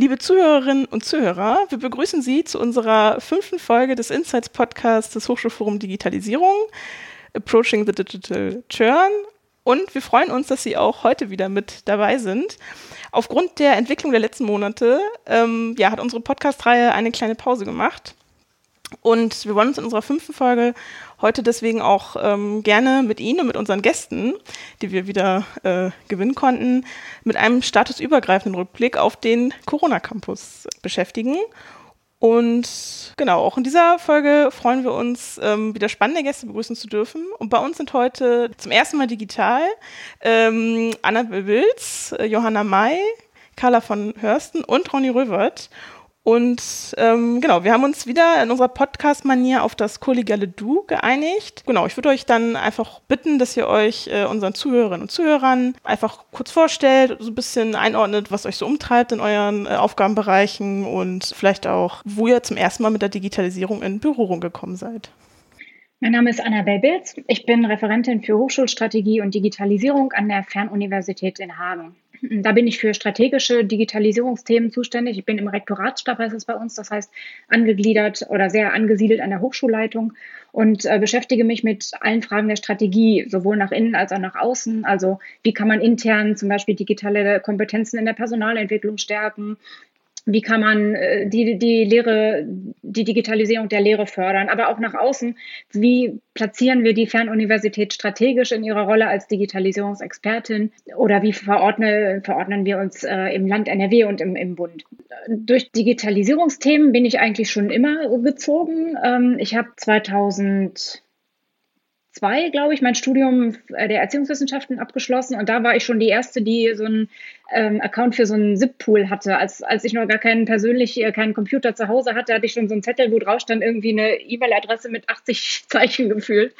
Liebe Zuhörerinnen und Zuhörer, wir begrüßen Sie zu unserer fünften Folge des Insights Podcasts des Hochschulforum Digitalisierung, Approaching the Digital Churn. Und wir freuen uns, dass Sie auch heute wieder mit dabei sind. Aufgrund der Entwicklung der letzten Monate ähm, ja, hat unsere Podcast-Reihe eine kleine Pause gemacht. Und wir wollen uns in unserer fünften Folge heute deswegen auch ähm, gerne mit Ihnen und mit unseren Gästen, die wir wieder äh, gewinnen konnten, mit einem statusübergreifenden Rückblick auf den Corona-Campus beschäftigen. Und genau, auch in dieser Folge freuen wir uns, ähm, wieder spannende Gäste begrüßen zu dürfen. Und bei uns sind heute zum ersten Mal digital ähm, Anna Wilz, äh, Johanna May, Carla von Hörsten und Ronny Rövert. Und ähm, genau, wir haben uns wieder in unserer Podcast-Manier auf das kollegiale Du geeinigt. Genau, ich würde euch dann einfach bitten, dass ihr euch äh, unseren Zuhörerinnen und Zuhörern einfach kurz vorstellt, so ein bisschen einordnet, was euch so umtreibt in euren äh, Aufgabenbereichen und vielleicht auch, wo ihr zum ersten Mal mit der Digitalisierung in Berührung gekommen seid. Mein Name ist Anna Belbilz. Ich bin Referentin für Hochschulstrategie und Digitalisierung an der Fernuniversität in Hagen. Da bin ich für strategische Digitalisierungsthemen zuständig. Ich bin im Rektoratsstab, heißt es bei uns, das heißt angegliedert oder sehr angesiedelt an der Hochschulleitung und äh, beschäftige mich mit allen Fragen der Strategie, sowohl nach innen als auch nach außen. Also wie kann man intern zum Beispiel digitale Kompetenzen in der Personalentwicklung stärken? Wie kann man äh, die, die Lehre, die Digitalisierung der Lehre fördern, aber auch nach außen, wie platzieren wir die Fernuniversität strategisch in ihrer Rolle als Digitalisierungsexpertin oder wie verordne, verordnen wir uns äh, im Land NRW und im, im Bund. Durch Digitalisierungsthemen bin ich eigentlich schon immer gezogen. Ähm, ich habe 2000 zwei, glaube ich, mein Studium äh, der Erziehungswissenschaften abgeschlossen und da war ich schon die erste, die so einen ähm, Account für so einen ZIP-Pool hatte. Als, als ich noch gar keinen persönlich, äh, keinen Computer zu Hause hatte, hatte ich schon so einen Zettel, wo drauf stand irgendwie eine E-Mail-Adresse mit 80 Zeichen gefühlt,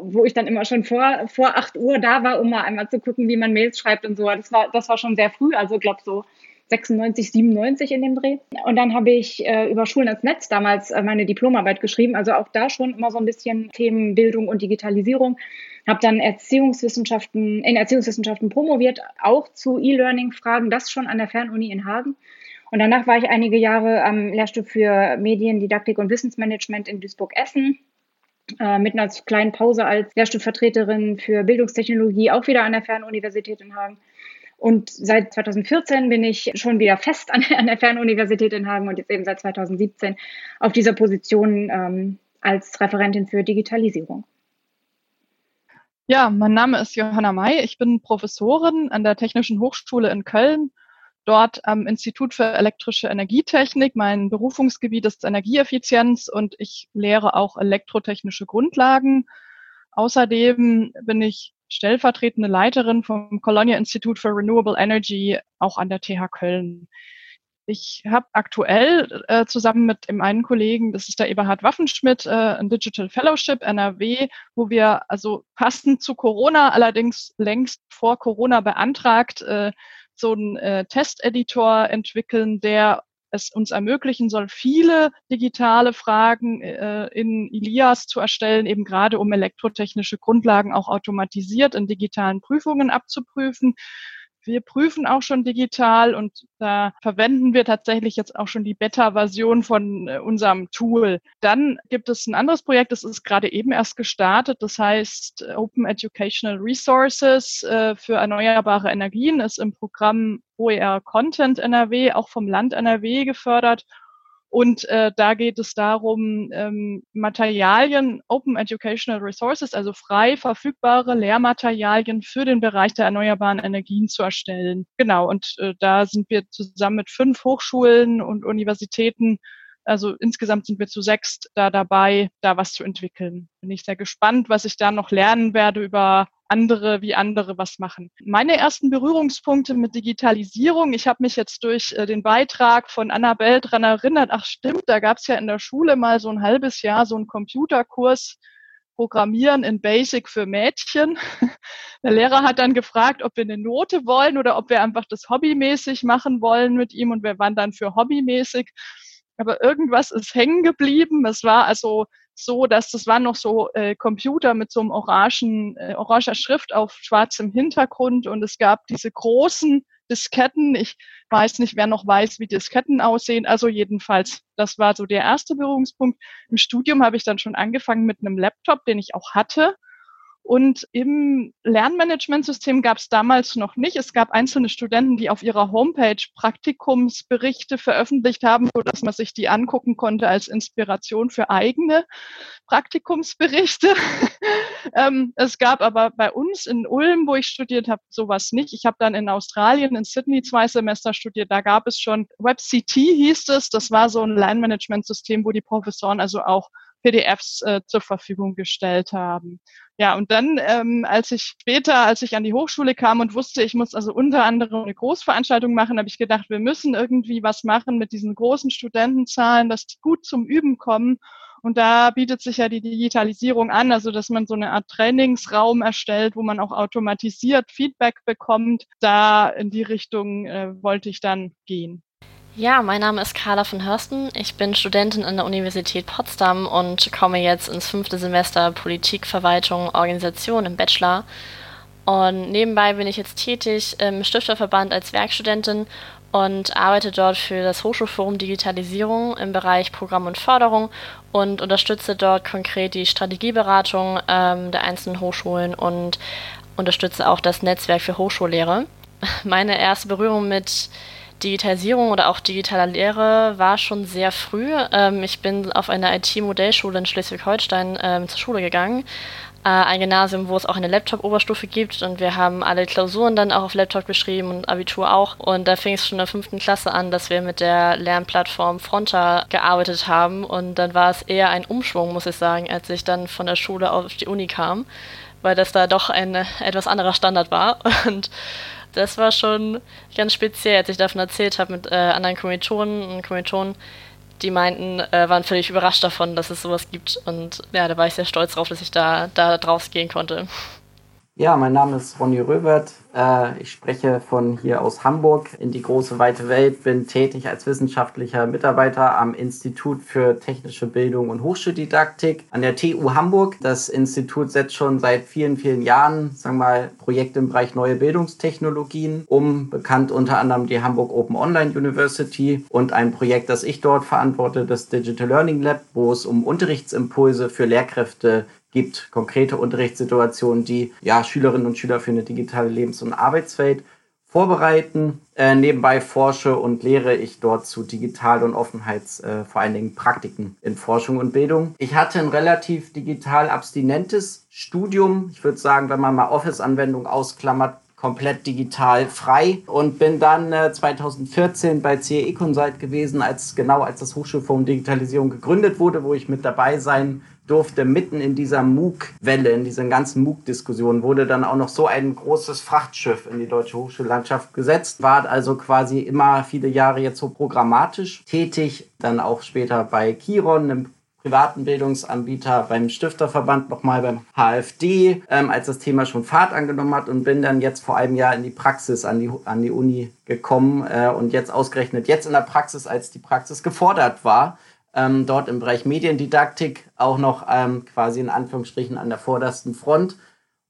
wo ich dann immer schon vor, vor 8 Uhr da war, um mal einmal zu gucken, wie man Mails schreibt und so. Das war, das war schon sehr früh, also glaube so 96, 97 in dem Dreh. Und dann habe ich äh, über Schulen als Netz damals äh, meine Diplomarbeit geschrieben. Also auch da schon immer so ein bisschen Themen Bildung und Digitalisierung. Habe dann Erziehungswissenschaften, in Erziehungswissenschaften promoviert, auch zu E-Learning-Fragen, das schon an der Fernuni in Hagen. Und danach war ich einige Jahre am Lehrstuhl für Medien, Didaktik und Wissensmanagement in Duisburg-Essen. Äh, mit einer kleinen Pause als Lehrstuhlvertreterin für Bildungstechnologie, auch wieder an der Fernuniversität in Hagen. Und seit 2014 bin ich schon wieder fest an, an der Fernuniversität in Hagen und jetzt eben seit 2017 auf dieser Position ähm, als Referentin für Digitalisierung. Ja, mein Name ist Johanna May. Ich bin Professorin an der Technischen Hochschule in Köln, dort am Institut für elektrische Energietechnik. Mein Berufungsgebiet ist Energieeffizienz und ich lehre auch elektrotechnische Grundlagen. Außerdem bin ich stellvertretende Leiterin vom Colonia Institute for Renewable Energy, auch an der TH Köln. Ich habe aktuell äh, zusammen mit dem einen Kollegen, das ist der Eberhard Waffenschmidt, äh, ein Digital Fellowship NRW, wo wir also passend zu Corona, allerdings längst vor Corona beantragt, äh, so einen äh, Testeditor entwickeln, der es uns ermöglichen soll, viele digitale Fragen äh, in Ilias zu erstellen, eben gerade um elektrotechnische Grundlagen auch automatisiert in digitalen Prüfungen abzuprüfen. Wir prüfen auch schon digital und da verwenden wir tatsächlich jetzt auch schon die Beta-Version von äh, unserem Tool. Dann gibt es ein anderes Projekt, das ist gerade eben erst gestartet. Das heißt Open Educational Resources äh, für erneuerbare Energien ist im Programm OER Content NRW, auch vom Land NRW gefördert und äh, da geht es darum, ähm, Materialien, Open Educational Resources, also frei verfügbare Lehrmaterialien für den Bereich der erneuerbaren Energien zu erstellen. Genau, und äh, da sind wir zusammen mit fünf Hochschulen und Universitäten also insgesamt sind wir zu sechs da dabei, da was zu entwickeln. Bin ich sehr gespannt, was ich da noch lernen werde über andere, wie andere was machen. Meine ersten Berührungspunkte mit Digitalisierung, ich habe mich jetzt durch äh, den Beitrag von Annabelle dran erinnert, ach stimmt, da gab es ja in der Schule mal so ein halbes Jahr so einen Computerkurs, Programmieren in Basic für Mädchen. Der Lehrer hat dann gefragt, ob wir eine Note wollen oder ob wir einfach das hobbymäßig machen wollen mit ihm und wir waren dann für hobbymäßig aber irgendwas ist hängen geblieben. Es war also so, dass das waren noch so äh, Computer mit so einem orangen, äh, oranger Schrift auf schwarzem Hintergrund und es gab diese großen Disketten. Ich weiß nicht, wer noch weiß, wie Disketten aussehen. Also jedenfalls, das war so der erste Berührungspunkt. Im Studium habe ich dann schon angefangen mit einem Laptop, den ich auch hatte und im Lernmanagementsystem gab es damals noch nicht. Es gab einzelne Studenten, die auf ihrer Homepage Praktikumsberichte veröffentlicht haben, so dass man sich die angucken konnte als Inspiration für eigene Praktikumsberichte. ähm, es gab aber bei uns in Ulm, wo ich studiert habe, sowas nicht. Ich habe dann in Australien, in Sydney zwei Semester studiert. Da gab es schon WebCT hieß es. Das war so ein Lernmanagementsystem, wo die Professoren also auch PDFs äh, zur Verfügung gestellt haben. Ja, und dann, ähm, als ich später, als ich an die Hochschule kam und wusste, ich muss also unter anderem eine Großveranstaltung machen, habe ich gedacht, wir müssen irgendwie was machen mit diesen großen Studentenzahlen, dass die gut zum Üben kommen. Und da bietet sich ja die Digitalisierung an, also dass man so eine Art Trainingsraum erstellt, wo man auch automatisiert Feedback bekommt. Da in die Richtung äh, wollte ich dann gehen. Ja, mein Name ist Carla von Hörsten. Ich bin Studentin an der Universität Potsdam und komme jetzt ins fünfte Semester Politik, Verwaltung, Organisation im Bachelor. Und nebenbei bin ich jetzt tätig im Stifterverband als Werkstudentin und arbeite dort für das Hochschulforum Digitalisierung im Bereich Programm und Förderung und unterstütze dort konkret die Strategieberatung ähm, der einzelnen Hochschulen und unterstütze auch das Netzwerk für Hochschullehre. Meine erste Berührung mit Digitalisierung oder auch digitaler Lehre war schon sehr früh. Ähm, ich bin auf einer IT-Modellschule in Schleswig-Holstein ähm, zur Schule gegangen. Äh, ein Gymnasium, wo es auch eine Laptop-Oberstufe gibt und wir haben alle Klausuren dann auch auf Laptop geschrieben und Abitur auch. Und da fing es schon in der fünften Klasse an, dass wir mit der Lernplattform Fronta gearbeitet haben und dann war es eher ein Umschwung, muss ich sagen, als ich dann von der Schule auf die Uni kam, weil das da doch ein etwas anderer Standard war und das war schon ganz speziell, als ich davon erzählt habe mit äh, anderen Kommilitonen und Kommilitonen, die meinten, äh, waren völlig überrascht davon, dass es sowas gibt. Und ja, da war ich sehr stolz drauf, dass ich da, da draus gehen konnte. Ja, mein Name ist Ronny Röbert. Äh, ich spreche von hier aus Hamburg in die große weite Welt, bin tätig als wissenschaftlicher Mitarbeiter am Institut für technische Bildung und Hochschuldidaktik an der TU Hamburg. Das Institut setzt schon seit vielen, vielen Jahren, sagen wir mal, Projekte im Bereich neue Bildungstechnologien um, bekannt unter anderem die Hamburg Open Online University und ein Projekt, das ich dort verantworte, das Digital Learning Lab, wo es um Unterrichtsimpulse für Lehrkräfte gibt konkrete Unterrichtssituationen, die ja Schülerinnen und Schüler für eine digitale Lebens- und Arbeitswelt vorbereiten. Äh, nebenbei forsche und lehre ich dort zu Digital- und Offenheits, äh, vor allen Dingen Praktiken in Forschung und Bildung. Ich hatte ein relativ digital abstinentes Studium. Ich würde sagen, wenn man mal Office-Anwendungen ausklammert, komplett digital frei und bin dann äh, 2014 bei CE Consult gewesen, als genau als das Hochschulforum Digitalisierung gegründet wurde, wo ich mit dabei sein durfte mitten in dieser MOOC-Welle, in diesen ganzen MOOC-Diskussionen, wurde dann auch noch so ein großes Frachtschiff in die deutsche Hochschullandschaft gesetzt, war also quasi immer viele Jahre jetzt so programmatisch tätig, dann auch später bei Kiron, einem privaten Bildungsanbieter, beim Stifterverband, nochmal beim HFD, ähm, als das Thema schon Fahrt angenommen hat und bin dann jetzt vor einem Jahr in die Praxis an die, an die Uni gekommen äh, und jetzt ausgerechnet jetzt in der Praxis, als die Praxis gefordert war, ähm, dort im Bereich Mediendidaktik auch noch ähm, quasi in Anführungsstrichen an der vordersten Front.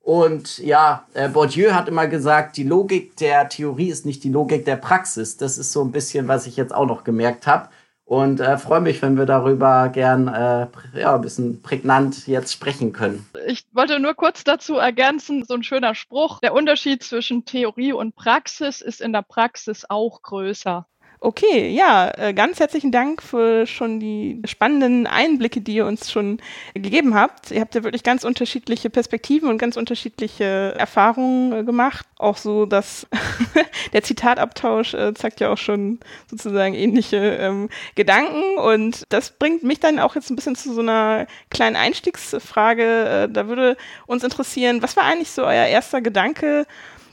Und ja, äh, Bourdieu hat immer gesagt, die Logik der Theorie ist nicht die Logik der Praxis. Das ist so ein bisschen, was ich jetzt auch noch gemerkt habe. Und äh, freue mich, wenn wir darüber gern äh, ja, ein bisschen prägnant jetzt sprechen können. Ich wollte nur kurz dazu ergänzen, so ein schöner Spruch. Der Unterschied zwischen Theorie und Praxis ist in der Praxis auch größer. Okay, ja, äh, ganz herzlichen Dank für schon die spannenden Einblicke, die ihr uns schon gegeben habt. Ihr habt ja wirklich ganz unterschiedliche Perspektiven und ganz unterschiedliche Erfahrungen äh, gemacht. Auch so, dass der Zitatabtausch äh, zeigt ja auch schon sozusagen ähnliche ähm, Gedanken. Und das bringt mich dann auch jetzt ein bisschen zu so einer kleinen Einstiegsfrage. da würde uns interessieren, was war eigentlich so euer erster Gedanke?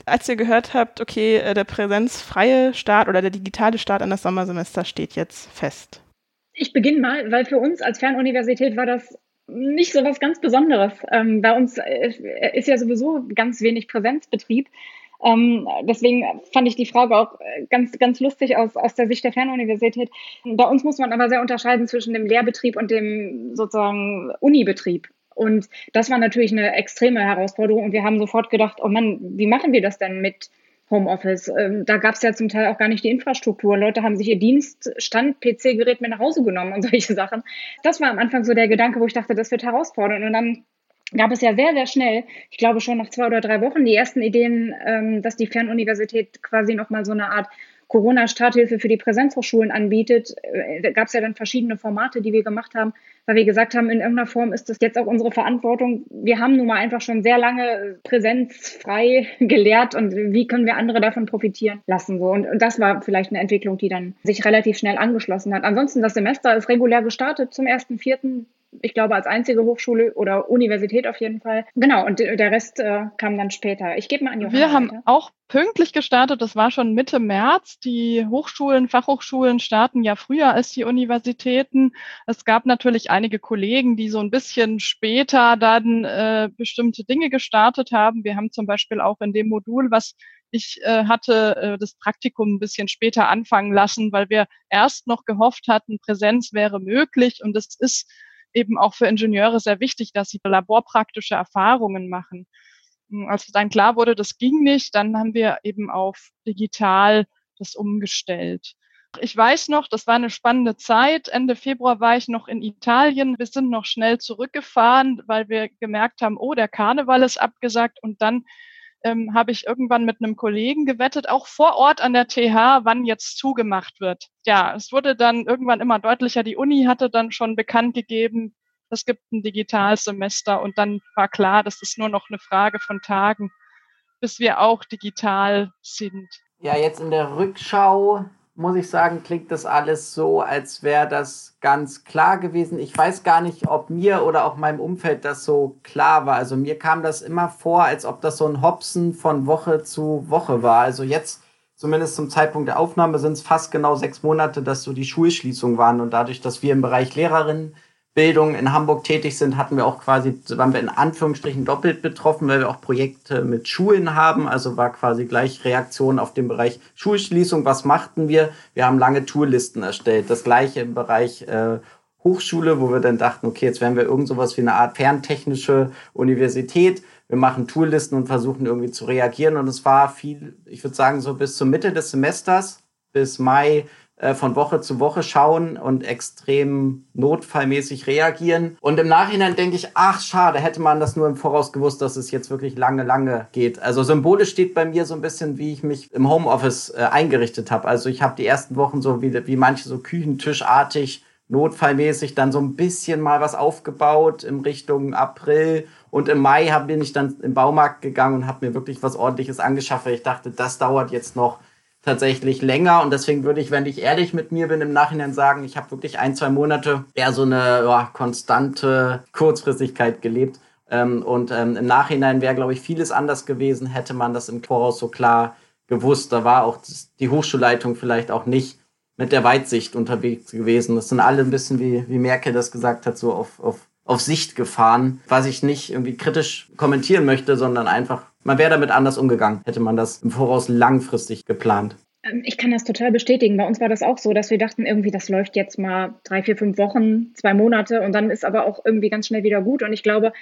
Als ihr gehört habt, okay, äh, der präsenzfreie Start oder der digitale Start an das Sommersemester steht jetzt fest? Ich beginne mal, weil für uns als Fernuniversität war das nicht so was ganz Besonderes. Ähm, bei uns äh, ist ja sowieso ganz wenig Präsenzbetrieb. Ähm, deswegen fand ich die Frage auch äh, ganz, ganz lustig aus, aus der Sicht der Fernuniversität. Bei uns muss man aber sehr unterscheiden zwischen dem Lehrbetrieb und dem sozusagen Unibetrieb. Und das war natürlich eine extreme Herausforderung. Und wir haben sofort gedacht, oh Mann, wie machen wir das denn mit Homeoffice? Ähm, da gab es ja zum Teil auch gar nicht die Infrastruktur. Leute haben sich ihr Dienststand, PC-Gerät mit nach Hause genommen und solche Sachen. Das war am Anfang so der Gedanke, wo ich dachte, das wird herausfordernd. Und dann gab es ja sehr, sehr schnell, ich glaube schon nach zwei oder drei Wochen, die ersten Ideen, ähm, dass die Fernuniversität quasi nochmal so eine Art Corona-Starthilfe für die Präsenzhochschulen anbietet. Äh, gab es ja dann verschiedene Formate, die wir gemacht haben, weil wir gesagt haben, in irgendeiner Form ist das jetzt auch unsere Verantwortung. Wir haben nun mal einfach schon sehr lange präsenzfrei gelehrt und wie können wir andere davon profitieren lassen. So. Und, und das war vielleicht eine Entwicklung, die dann sich relativ schnell angeschlossen hat. Ansonsten, das Semester ist regulär gestartet zum 1.4 ich glaube, als einzige Hochschule oder Universität auf jeden Fall. Genau, und der Rest äh, kam dann später. Ich gebe mal an Johanna. Wir haben weiter. auch pünktlich gestartet, das war schon Mitte März. Die Hochschulen, Fachhochschulen starten ja früher als die Universitäten. Es gab natürlich einige Kollegen, die so ein bisschen später dann äh, bestimmte Dinge gestartet haben. Wir haben zum Beispiel auch in dem Modul, was ich äh, hatte äh, das Praktikum ein bisschen später anfangen lassen, weil wir erst noch gehofft hatten, Präsenz wäre möglich und es ist eben auch für Ingenieure sehr wichtig, dass sie laborpraktische Erfahrungen machen. Hm, als dann klar wurde, das ging nicht, dann haben wir eben auf digital das umgestellt. Ich weiß noch, das war eine spannende Zeit. Ende Februar war ich noch in Italien. Wir sind noch schnell zurückgefahren, weil wir gemerkt haben, oh, der Karneval ist abgesagt. Und dann ähm, habe ich irgendwann mit einem Kollegen gewettet, auch vor Ort an der TH, wann jetzt zugemacht wird. Ja, es wurde dann irgendwann immer deutlicher. Die Uni hatte dann schon bekannt gegeben, es gibt ein Digitalsemester und dann war klar, das ist nur noch eine Frage von Tagen, bis wir auch digital sind. Ja, jetzt in der Rückschau muss ich sagen, klingt das alles so, als wäre das ganz klar gewesen. Ich weiß gar nicht, ob mir oder auch meinem Umfeld das so klar war. Also mir kam das immer vor, als ob das so ein Hopsen von Woche zu Woche war. Also jetzt, zumindest zum Zeitpunkt der Aufnahme, sind es fast genau sechs Monate, dass so die Schulschließungen waren. Und dadurch, dass wir im Bereich Lehrerinnen Bildung in Hamburg tätig sind, hatten wir auch quasi, waren wir in Anführungsstrichen doppelt betroffen, weil wir auch Projekte mit Schulen haben. Also war quasi gleich Reaktion auf den Bereich Schulschließung. Was machten wir? Wir haben lange Tourlisten erstellt. Das gleiche im Bereich äh, Hochschule, wo wir dann dachten, okay, jetzt werden wir irgend sowas wie eine Art ferntechnische Universität. Wir machen Tourlisten und versuchen irgendwie zu reagieren. Und es war viel, ich würde sagen, so bis zur Mitte des Semesters, bis Mai von Woche zu Woche schauen und extrem notfallmäßig reagieren. Und im Nachhinein denke ich, ach schade, hätte man das nur im Voraus gewusst, dass es jetzt wirklich lange, lange geht. Also symbolisch steht bei mir so ein bisschen, wie ich mich im Homeoffice äh, eingerichtet habe. Also ich habe die ersten Wochen so wie, wie manche so Küchentischartig notfallmäßig dann so ein bisschen mal was aufgebaut in Richtung April. Und im Mai bin ich dann im Baumarkt gegangen und habe mir wirklich was ordentliches angeschafft, weil ich dachte, das dauert jetzt noch tatsächlich länger. Und deswegen würde ich, wenn ich ehrlich mit mir bin, im Nachhinein sagen, ich habe wirklich ein, zwei Monate eher so eine ja, konstante Kurzfristigkeit gelebt. Ähm, und ähm, im Nachhinein wäre, glaube ich, vieles anders gewesen, hätte man das im Voraus so klar gewusst. Da war auch die Hochschulleitung vielleicht auch nicht mit der Weitsicht unterwegs gewesen. Das sind alle ein bisschen, wie, wie Merkel das gesagt hat, so auf, auf, auf Sicht gefahren, was ich nicht irgendwie kritisch kommentieren möchte, sondern einfach man wäre damit anders umgegangen, hätte man das im Voraus langfristig geplant. Ähm, ich kann das total bestätigen. Bei uns war das auch so, dass wir dachten, irgendwie, das läuft jetzt mal drei, vier, fünf Wochen, zwei Monate und dann ist aber auch irgendwie ganz schnell wieder gut. Und ich glaube,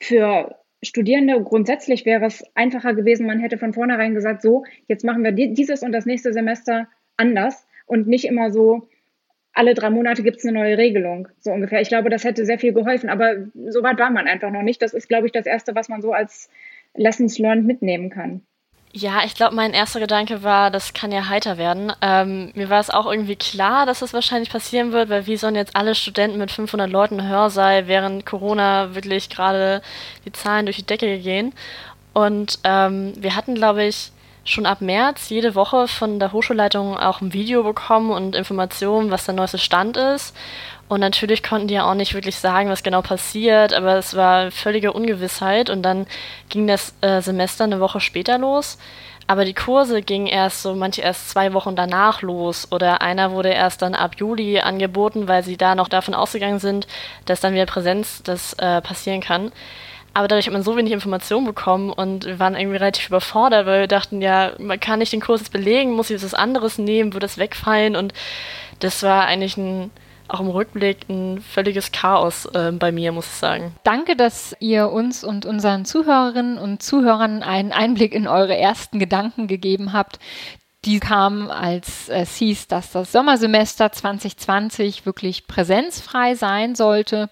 für Studierende grundsätzlich wäre es einfacher gewesen, man hätte von vornherein gesagt, so, jetzt machen wir dieses und das nächste Semester anders und nicht immer so, alle drei Monate gibt es eine neue Regelung, so ungefähr. Ich glaube, das hätte sehr viel geholfen, aber so weit war man einfach noch nicht. Das ist, glaube ich, das Erste, was man so als Lessons learned mitnehmen kann. Ja, ich glaube, mein erster Gedanke war, das kann ja heiter werden. Ähm, mir war es auch irgendwie klar, dass das wahrscheinlich passieren wird, weil wie sollen jetzt alle Studenten mit 500 Leuten Hörsaal während Corona wirklich gerade die Zahlen durch die Decke gehen? Und ähm, wir hatten, glaube ich, schon ab März jede Woche von der Hochschulleitung auch ein Video bekommen und Informationen, was der neueste Stand ist. Und natürlich konnten die ja auch nicht wirklich sagen, was genau passiert, aber es war völlige Ungewissheit und dann ging das äh, Semester eine Woche später los. Aber die Kurse gingen erst so, manche erst zwei Wochen danach los oder einer wurde erst dann ab Juli angeboten, weil sie da noch davon ausgegangen sind, dass dann wieder Präsenz das äh, passieren kann. Aber dadurch hat man so wenig Informationen bekommen und wir waren irgendwie relativ überfordert, weil wir dachten, ja, man kann nicht den Kurs jetzt belegen, muss ich was anderes nehmen, würde das wegfallen und das war eigentlich ein auch im Rückblick ein völliges Chaos äh, bei mir, muss ich sagen. Danke, dass ihr uns und unseren Zuhörerinnen und Zuhörern einen Einblick in eure ersten Gedanken gegeben habt. Die kamen, als es hieß, dass das Sommersemester 2020 wirklich präsenzfrei sein sollte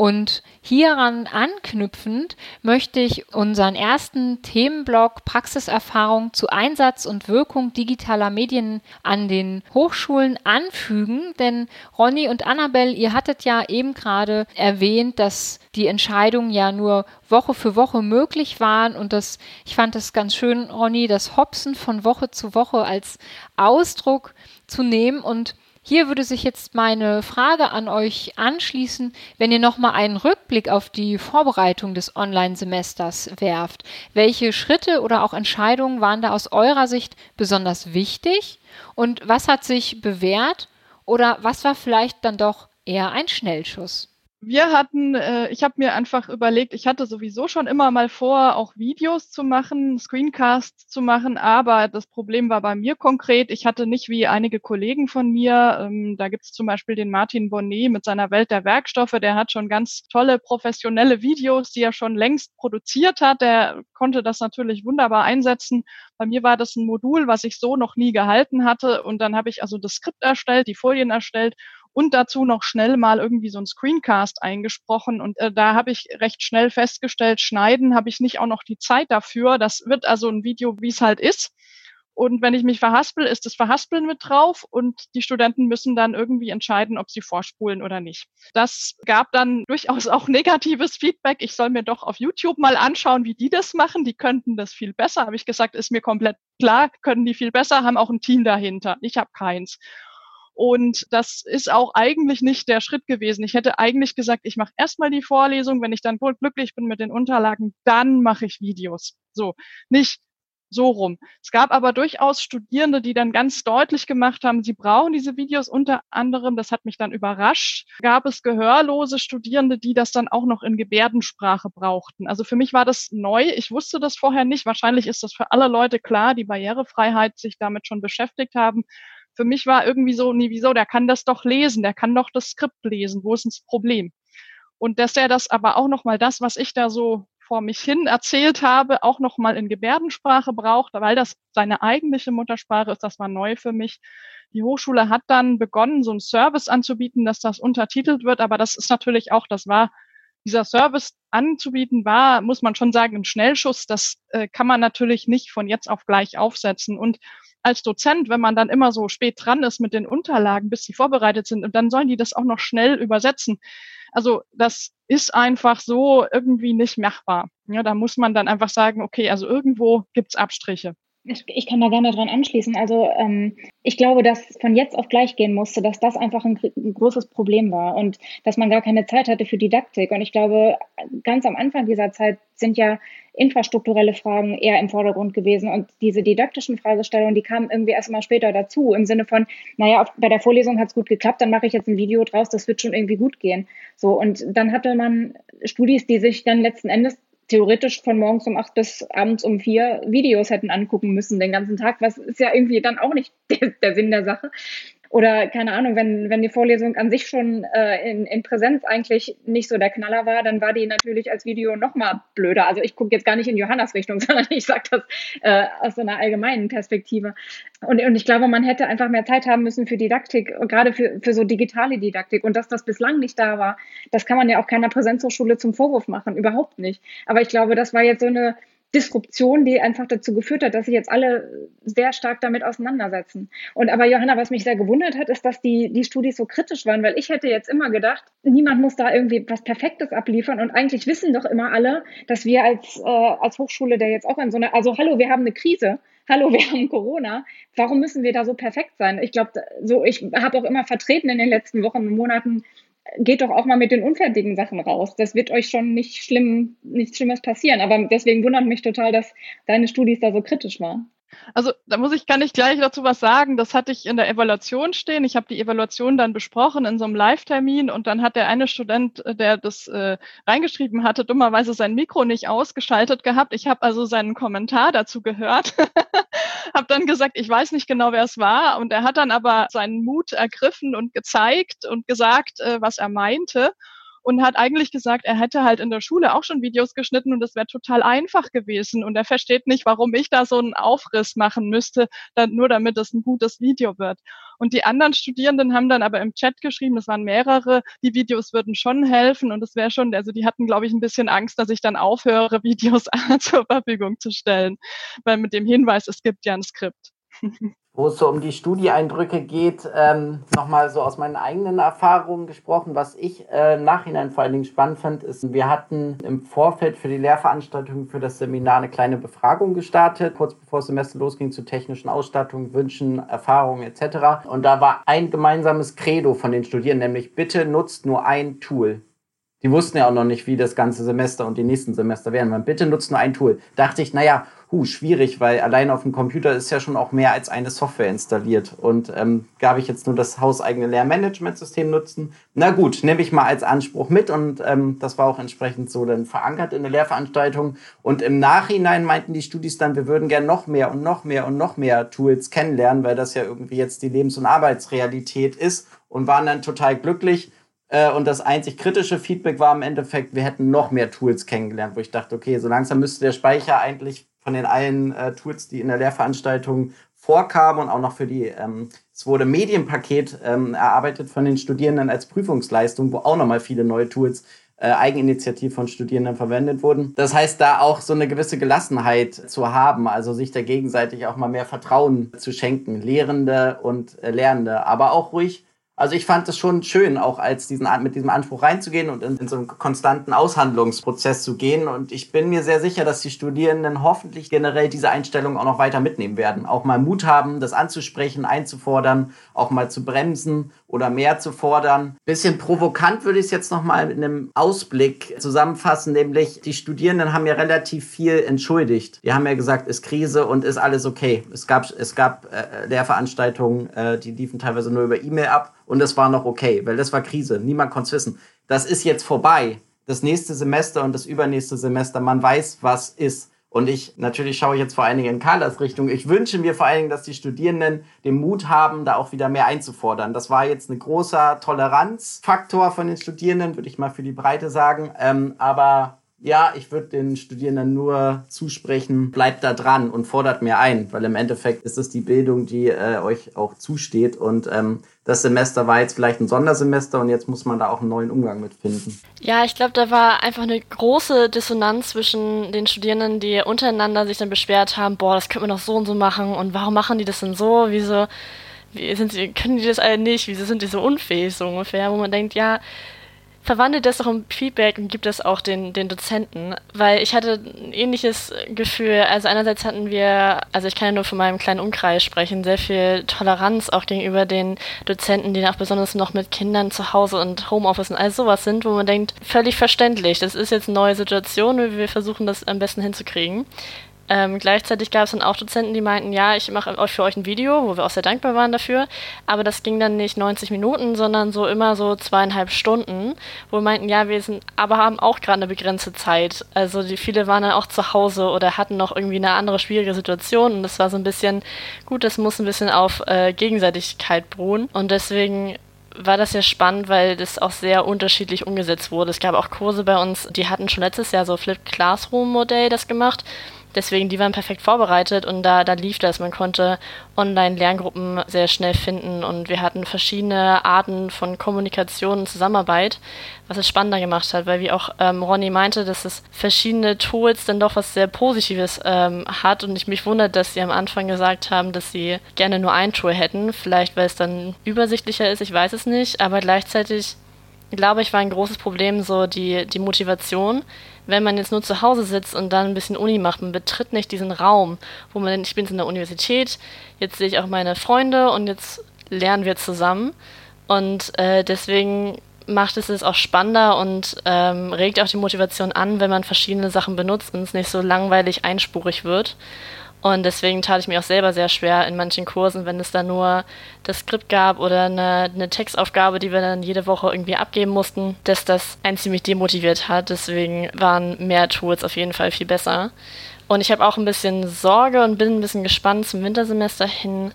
und hieran anknüpfend möchte ich unseren ersten Themenblock Praxiserfahrung zu Einsatz und Wirkung digitaler Medien an den Hochschulen anfügen. Denn Ronny und Annabelle, ihr hattet ja eben gerade erwähnt, dass die Entscheidungen ja nur Woche für Woche möglich waren und das, ich fand das ganz schön, Ronny, das Hopsen von Woche zu Woche als Ausdruck zu nehmen und hier würde sich jetzt meine Frage an euch anschließen, wenn ihr nochmal einen Rückblick auf die Vorbereitung des Online-Semesters werft. Welche Schritte oder auch Entscheidungen waren da aus eurer Sicht besonders wichtig und was hat sich bewährt oder was war vielleicht dann doch eher ein Schnellschuss? Wir hatten, äh, ich habe mir einfach überlegt, ich hatte sowieso schon immer mal vor, auch Videos zu machen, Screencasts zu machen, aber das Problem war bei mir konkret, ich hatte nicht wie einige Kollegen von mir, ähm, da gibt es zum Beispiel den Martin Bonnet mit seiner Welt der Werkstoffe, der hat schon ganz tolle professionelle Videos, die er schon längst produziert hat, der konnte das natürlich wunderbar einsetzen. Bei mir war das ein Modul, was ich so noch nie gehalten hatte und dann habe ich also das Skript erstellt, die Folien erstellt und dazu noch schnell mal irgendwie so ein Screencast eingesprochen. Und äh, da habe ich recht schnell festgestellt, schneiden habe ich nicht auch noch die Zeit dafür. Das wird also ein Video, wie es halt ist. Und wenn ich mich verhaspel, ist das Verhaspeln mit drauf und die Studenten müssen dann irgendwie entscheiden, ob sie vorspulen oder nicht. Das gab dann durchaus auch negatives Feedback. Ich soll mir doch auf YouTube mal anschauen, wie die das machen. Die könnten das viel besser. Habe ich gesagt, ist mir komplett klar, können die viel besser, haben auch ein Team dahinter. Ich habe keins. Und das ist auch eigentlich nicht der Schritt gewesen. Ich hätte eigentlich gesagt, ich mache erstmal die Vorlesung, wenn ich dann wohl glücklich bin mit den Unterlagen, dann mache ich Videos. So, nicht so rum. Es gab aber durchaus Studierende, die dann ganz deutlich gemacht haben, sie brauchen diese Videos unter anderem, das hat mich dann überrascht, gab es gehörlose Studierende, die das dann auch noch in Gebärdensprache brauchten. Also für mich war das neu, ich wusste das vorher nicht. Wahrscheinlich ist das für alle Leute klar, die Barrierefreiheit sich damit schon beschäftigt haben für mich war irgendwie so, nee, wieso, der kann das doch lesen, der kann doch das Skript lesen, wo ist denn das Problem? Und dass er das aber auch nochmal das, was ich da so vor mich hin erzählt habe, auch nochmal in Gebärdensprache braucht, weil das seine eigentliche Muttersprache ist, das war neu für mich. Die Hochschule hat dann begonnen, so einen Service anzubieten, dass das untertitelt wird, aber das ist natürlich auch, das war dieser Service anzubieten war, muss man schon sagen, ein Schnellschuss. Das äh, kann man natürlich nicht von jetzt auf gleich aufsetzen. Und als Dozent, wenn man dann immer so spät dran ist mit den Unterlagen, bis sie vorbereitet sind, und dann sollen die das auch noch schnell übersetzen. Also das ist einfach so irgendwie nicht machbar. Ja, da muss man dann einfach sagen, okay, also irgendwo gibt's Abstriche. Ich, kann da gerne dran anschließen. Also ähm, ich glaube, dass von jetzt auf gleich gehen musste, dass das einfach ein, ein, großes Problem war und dass man gar keine Zeit hatte für Didaktik. Und ich glaube, ganz am Anfang dieser Zeit sind ja infrastrukturelle Fragen eher im Vordergrund gewesen. Und diese didaktischen Fragestellungen, die kamen irgendwie erst mal später dazu, im Sinne von, naja, auf, bei der Vorlesung hat es gut geklappt, dann mache ich jetzt ein Video draus, das wird schon irgendwie gut gehen. So, und dann hatte man Studis, die sich dann letzten Endes theoretisch von morgens um acht bis abends um vier Videos hätten angucken müssen den ganzen Tag, was ist ja irgendwie dann auch nicht der, der Sinn der Sache. Oder keine Ahnung, wenn, wenn die Vorlesung an sich schon äh, in, in Präsenz eigentlich nicht so der Knaller war, dann war die natürlich als Video noch mal blöder. Also ich gucke jetzt gar nicht in Johannas Richtung, sondern ich sage das äh, aus so einer allgemeinen Perspektive. Und, und ich glaube, man hätte einfach mehr Zeit haben müssen für Didaktik, gerade für, für so digitale Didaktik. Und dass das bislang nicht da war, das kann man ja auch keiner Präsenzhochschule zum Vorwurf machen, überhaupt nicht. Aber ich glaube, das war jetzt so eine Disruption, die einfach dazu geführt hat, dass sich jetzt alle sehr stark damit auseinandersetzen. Und aber Johanna, was mich sehr gewundert hat, ist, dass die, die Studis so kritisch waren, weil ich hätte jetzt immer gedacht, niemand muss da irgendwie was Perfektes abliefern und eigentlich wissen doch immer alle, dass wir als, äh, als Hochschule, der jetzt auch in so einer, also hallo, wir haben eine Krise, hallo, wir haben Corona, warum müssen wir da so perfekt sein? Ich glaube, so, ich habe auch immer vertreten in den letzten Wochen und Monaten, geht doch auch mal mit den unfertigen Sachen raus. Das wird euch schon nicht schlimm, nichts Schlimmes passieren. Aber deswegen wundert mich total, dass deine Studis da so kritisch waren. Also da muss ich, kann ich gleich dazu was sagen. Das hatte ich in der Evaluation stehen. Ich habe die Evaluation dann besprochen in so einem Live-Termin und dann hat der eine Student, äh, der das äh, reingeschrieben hatte, dummerweise sein Mikro nicht ausgeschaltet gehabt. Ich habe also seinen Kommentar dazu gehört, habe dann gesagt, ich weiß nicht genau, wer es war und er hat dann aber seinen Mut ergriffen und gezeigt und gesagt, äh, was er meinte und hat eigentlich gesagt, er hätte halt in der Schule auch schon Videos geschnitten und es wäre total einfach gewesen. Und er versteht nicht, warum ich da so einen Aufriss machen müsste, dann, nur damit es ein gutes Video wird. Und die anderen Studierenden haben dann aber im Chat geschrieben, das waren mehrere, die Videos würden schon helfen und es wäre schon, also die hatten, glaube ich, ein bisschen Angst, dass ich dann aufhöre, Videos zur Verfügung zu stellen, weil mit dem Hinweis, es gibt ja ein Skript. wo es so um die Studieeindrücke geht, ähm, nochmal so aus meinen eigenen Erfahrungen gesprochen. Was ich äh, im Nachhinein vor allen Dingen spannend fand, ist, wir hatten im Vorfeld für die Lehrveranstaltung für das Seminar eine kleine Befragung gestartet, kurz bevor das Semester losging zu technischen Ausstattungen, Wünschen, Erfahrungen etc. Und da war ein gemeinsames Credo von den Studierenden, nämlich bitte nutzt nur ein Tool. Die wussten ja auch noch nicht, wie das ganze Semester und die nächsten Semester werden. Man bitte nutzt nur ein Tool. Dachte ich, naja, hu, schwierig, weil allein auf dem Computer ist ja schon auch mehr als eine Software installiert. Und ähm, gab ich jetzt nur das hauseigene Lehrmanagementsystem nutzen? Na gut, nehme ich mal als Anspruch mit und ähm, das war auch entsprechend so dann verankert in der Lehrveranstaltung. Und im Nachhinein meinten die Studis dann, wir würden gern noch mehr und noch mehr und noch mehr Tools kennenlernen, weil das ja irgendwie jetzt die Lebens- und Arbeitsrealität ist und waren dann total glücklich. Äh, und das einzig kritische Feedback war im Endeffekt, wir hätten noch mehr Tools kennengelernt, wo ich dachte, okay, so langsam müsste der Speicher eigentlich von den allen äh, Tools, die in der Lehrveranstaltung vorkamen und auch noch für die, ähm, es wurde Medienpaket ähm, erarbeitet von den Studierenden als Prüfungsleistung, wo auch nochmal viele neue Tools äh, Eigeninitiativ von Studierenden verwendet wurden. Das heißt, da auch so eine gewisse Gelassenheit zu haben, also sich da gegenseitig auch mal mehr Vertrauen zu schenken, Lehrende und äh, Lernende, aber auch ruhig also ich fand es schon schön, auch als diesen, mit diesem Anspruch reinzugehen und in, in, so einen konstanten Aushandlungsprozess zu gehen. Und ich bin mir sehr sicher, dass die Studierenden hoffentlich generell diese Einstellung auch noch weiter mitnehmen werden. Auch mal Mut haben, das anzusprechen, einzufordern, auch mal zu bremsen oder mehr zu fordern. Bisschen provokant würde ich es jetzt nochmal in einem Ausblick zusammenfassen, nämlich die Studierenden haben ja relativ viel entschuldigt. Die haben ja gesagt, ist Krise und ist alles okay. Es gab, es gab äh, Lehrveranstaltungen, äh, die liefen teilweise nur über E-Mail ab und das war noch okay, weil das war Krise. Niemand konnte es wissen. Das ist jetzt vorbei. Das nächste Semester und das übernächste Semester, man weiß, was ist. Und ich, natürlich schaue ich jetzt vor allen Dingen in Carlas Richtung. Ich wünsche mir vor allen Dingen, dass die Studierenden den Mut haben, da auch wieder mehr einzufordern. Das war jetzt ein großer Toleranzfaktor von den Studierenden, würde ich mal für die Breite sagen. Ähm, aber ja, ich würde den Studierenden nur zusprechen, bleibt da dran und fordert mehr ein, weil im Endeffekt ist es die Bildung, die äh, euch auch zusteht und ähm, das Semester war jetzt vielleicht ein Sondersemester und jetzt muss man da auch einen neuen Umgang mit finden. Ja, ich glaube, da war einfach eine große Dissonanz zwischen den Studierenden, die untereinander sich dann beschwert haben, boah, das könnte man doch so und so machen und warum machen die das denn so? Wieso wie sind sie, können die das alle nicht? Wieso sind die so unfähig so ungefähr? Wo man denkt, ja, verwandelt das doch in Feedback und gibt das auch den, den Dozenten, weil ich hatte ein ähnliches Gefühl. Also einerseits hatten wir, also ich kann ja nur von meinem kleinen Umkreis sprechen, sehr viel Toleranz auch gegenüber den Dozenten, die auch besonders noch mit Kindern zu Hause und Homeoffice und all sowas sind, wo man denkt, völlig verständlich, das ist jetzt eine neue Situation, wir versuchen das am besten hinzukriegen. Ähm, gleichzeitig gab es dann auch Dozenten, die meinten, ja, ich mache für euch ein Video, wo wir auch sehr dankbar waren dafür. Aber das ging dann nicht 90 Minuten, sondern so immer so zweieinhalb Stunden, wo wir meinten, ja, wir sind, aber haben auch gerade eine begrenzte Zeit. Also die viele waren dann auch zu Hause oder hatten noch irgendwie eine andere schwierige Situation und das war so ein bisschen, gut, das muss ein bisschen auf äh, Gegenseitigkeit beruhen. Und deswegen war das sehr spannend, weil das auch sehr unterschiedlich umgesetzt wurde. Es gab auch Kurse bei uns, die hatten schon letztes Jahr so Flipped Classroom Modell das gemacht Deswegen, die waren perfekt vorbereitet und da, da lief das. Man konnte Online-Lerngruppen sehr schnell finden und wir hatten verschiedene Arten von Kommunikation und Zusammenarbeit, was es spannender gemacht hat, weil wie auch ähm, Ronny meinte, dass es verschiedene Tools dann doch was sehr Positives ähm, hat und ich mich wundert, dass sie am Anfang gesagt haben, dass sie gerne nur ein Tool hätten. Vielleicht, weil es dann übersichtlicher ist, ich weiß es nicht, aber gleichzeitig glaube ich, war ein großes Problem so die, die Motivation wenn man jetzt nur zu Hause sitzt und dann ein bisschen Uni macht, man betritt nicht diesen Raum, wo man, ich bin jetzt in der Universität, jetzt sehe ich auch meine Freunde und jetzt lernen wir zusammen. Und äh, deswegen macht es es auch spannender und ähm, regt auch die Motivation an, wenn man verschiedene Sachen benutzt und es nicht so langweilig einspurig wird. Und deswegen tat ich mir auch selber sehr schwer in manchen Kursen, wenn es da nur das Skript gab oder eine, eine, Textaufgabe, die wir dann jede Woche irgendwie abgeben mussten, dass das einen ziemlich demotiviert hat. Deswegen waren mehr Tools auf jeden Fall viel besser. Und ich habe auch ein bisschen Sorge und bin ein bisschen gespannt zum Wintersemester hin.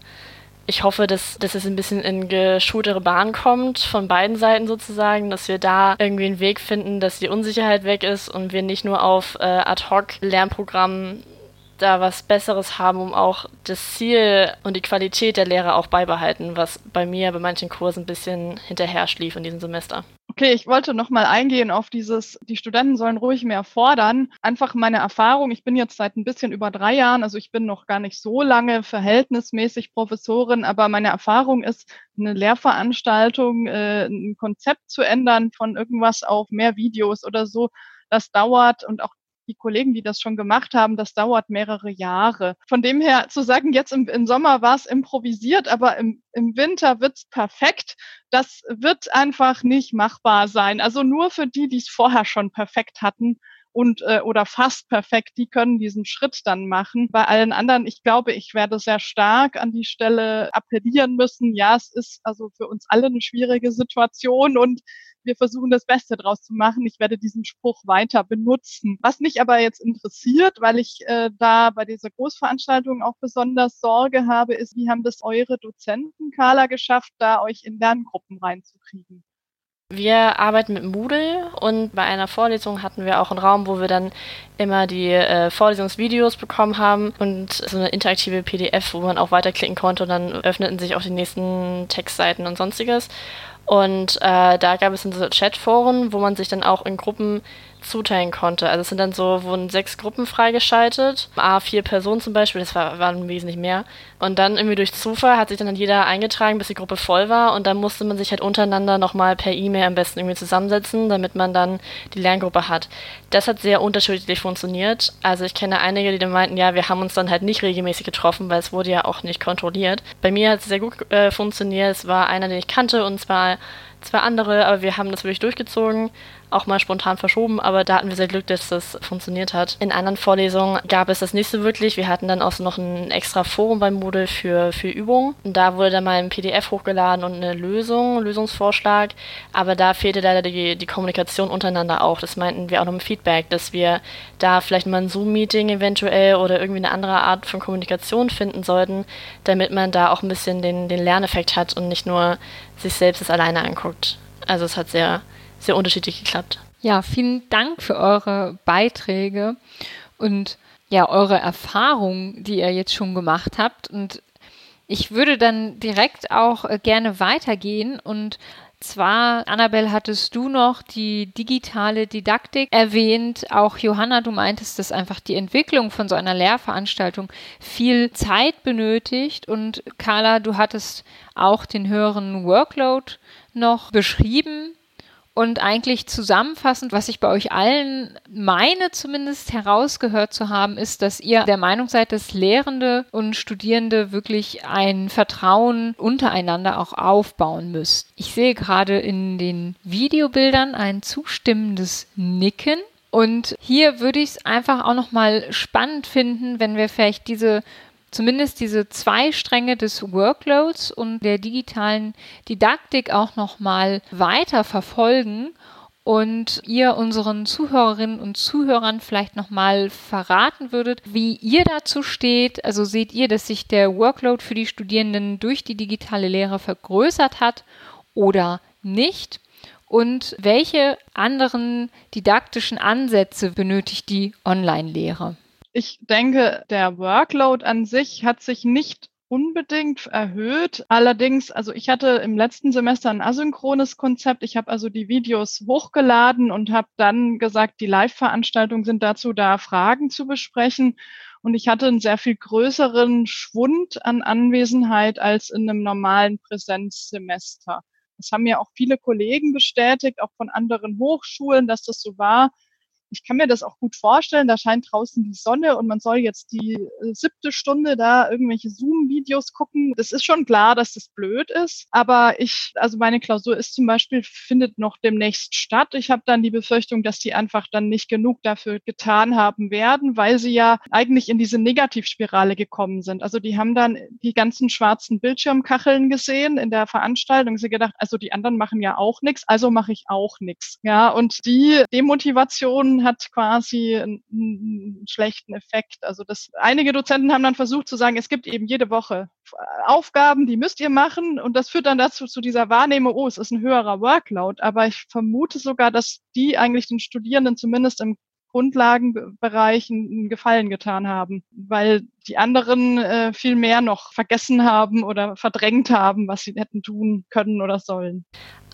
Ich hoffe, dass, dass es ein bisschen in geschultere Bahn kommt, von beiden Seiten sozusagen, dass wir da irgendwie einen Weg finden, dass die Unsicherheit weg ist und wir nicht nur auf äh, Ad-Hoc-Lernprogrammen da was Besseres haben, um auch das Ziel und die Qualität der Lehre auch beibehalten, was bei mir bei manchen Kursen ein bisschen hinterher schlief in diesem Semester. Okay, ich wollte noch mal eingehen auf dieses, die Studenten sollen ruhig mehr fordern. Einfach meine Erfahrung, ich bin jetzt seit ein bisschen über drei Jahren, also ich bin noch gar nicht so lange verhältnismäßig Professorin, aber meine Erfahrung ist, eine Lehrveranstaltung, äh, ein Konzept zu ändern von irgendwas auf mehr Videos oder so, das dauert und auch die Kollegen, die das schon gemacht haben, das dauert mehrere Jahre. Von dem her zu sagen, jetzt im, im Sommer war es improvisiert, aber im, im Winter wird's perfekt, das wird einfach nicht machbar sein. Also nur für die, die es vorher schon perfekt hatten, und äh, oder fast perfekt, die können diesen Schritt dann machen. Bei allen anderen, ich glaube, ich werde sehr stark an die Stelle appellieren müssen. Ja, es ist also für uns alle eine schwierige Situation und wir versuchen das Beste draus zu machen. Ich werde diesen Spruch weiter benutzen. Was mich aber jetzt interessiert, weil ich äh, da bei dieser Großveranstaltung auch besonders Sorge habe, ist, wie haben das eure Dozenten, Carla, geschafft, da euch in Lerngruppen reinzukriegen? Wir arbeiten mit Moodle und bei einer Vorlesung hatten wir auch einen Raum, wo wir dann immer die äh, Vorlesungsvideos bekommen haben und so eine interaktive PDF, wo man auch weiterklicken konnte und dann öffneten sich auch die nächsten Textseiten und sonstiges. Und äh, da gab es dann so Chatforen, wo man sich dann auch in Gruppen zuteilen konnte. Also es sind dann so, wurden sechs Gruppen freigeschaltet, a vier Personen zum Beispiel, das war, waren wesentlich mehr. Und dann irgendwie durch Zufall hat sich dann jeder eingetragen, bis die Gruppe voll war und dann musste man sich halt untereinander nochmal per E-Mail am besten irgendwie zusammensetzen, damit man dann die Lerngruppe hat. Das hat sehr unterschiedlich funktioniert. Also ich kenne einige, die dann meinten, ja, wir haben uns dann halt nicht regelmäßig getroffen, weil es wurde ja auch nicht kontrolliert. Bei mir hat es sehr gut äh, funktioniert. Es war einer, den ich kannte und zwar zwei andere, aber wir haben das wirklich durchgezogen auch mal spontan verschoben, aber da hatten wir sehr Glück, dass das funktioniert hat. In anderen Vorlesungen gab es das nicht so wirklich. Wir hatten dann auch noch ein extra Forum beim Moodle für, für Übungen. Und da wurde dann mal ein PDF hochgeladen und eine Lösung, Lösungsvorschlag. Aber da fehlte leider die, die Kommunikation untereinander auch. Das meinten wir auch noch im Feedback, dass wir da vielleicht mal ein Zoom-Meeting eventuell oder irgendwie eine andere Art von Kommunikation finden sollten, damit man da auch ein bisschen den, den Lerneffekt hat und nicht nur sich selbst das alleine anguckt. Also es hat sehr sehr unterschiedlich geklappt. Ja, vielen Dank für eure Beiträge und ja, eure Erfahrungen, die ihr jetzt schon gemacht habt. Und ich würde dann direkt auch äh, gerne weitergehen und zwar, Annabelle, hattest du noch die digitale Didaktik erwähnt. Auch Johanna, du meintest, dass einfach die Entwicklung von so einer Lehrveranstaltung viel Zeit benötigt. Und Carla, du hattest auch den höheren Workload noch beschrieben. Und eigentlich zusammenfassend, was ich bei euch allen meine zumindest herausgehört zu haben, ist, dass ihr der Meinung seid, dass Lehrende und Studierende wirklich ein Vertrauen untereinander auch aufbauen müsst. Ich sehe gerade in den Videobildern ein zustimmendes Nicken. Und hier würde ich es einfach auch nochmal spannend finden, wenn wir vielleicht diese zumindest diese zwei Stränge des Workloads und der digitalen Didaktik auch noch mal weiter verfolgen und ihr unseren Zuhörerinnen und Zuhörern vielleicht noch mal verraten würdet, wie ihr dazu steht. Also seht ihr, dass sich der Workload für die Studierenden durch die digitale Lehre vergrößert hat oder nicht? Und welche anderen didaktischen Ansätze benötigt die Online-Lehre? Ich denke, der Workload an sich hat sich nicht unbedingt erhöht. Allerdings, also ich hatte im letzten Semester ein asynchrones Konzept. Ich habe also die Videos hochgeladen und habe dann gesagt, die Live-Veranstaltungen sind dazu da, Fragen zu besprechen. Und ich hatte einen sehr viel größeren Schwund an Anwesenheit als in einem normalen Präsenzsemester. Das haben mir auch viele Kollegen bestätigt, auch von anderen Hochschulen, dass das so war. Ich kann mir das auch gut vorstellen, da scheint draußen die Sonne und man soll jetzt die äh, siebte Stunde da irgendwelche Zoom-Videos gucken. Das ist schon klar, dass das blöd ist, aber ich, also meine Klausur ist zum Beispiel, findet noch demnächst statt. Ich habe dann die Befürchtung, dass die einfach dann nicht genug dafür getan haben werden, weil sie ja eigentlich in diese Negativspirale gekommen sind. Also die haben dann die ganzen schwarzen Bildschirmkacheln gesehen in der Veranstaltung, sie gedacht, also die anderen machen ja auch nichts, also mache ich auch nichts. Ja, und die Demotivation hat quasi einen, einen schlechten Effekt. Also das einige Dozenten haben dann versucht zu sagen, es gibt eben jede Woche Aufgaben, die müsst ihr machen und das führt dann dazu zu dieser Wahrnehmung, oh, es ist ein höherer Workload, aber ich vermute sogar, dass die eigentlich den Studierenden zumindest im Grundlagenbereich einen Gefallen getan haben, weil die anderen äh, viel mehr noch vergessen haben oder verdrängt haben, was sie hätten tun können oder sollen.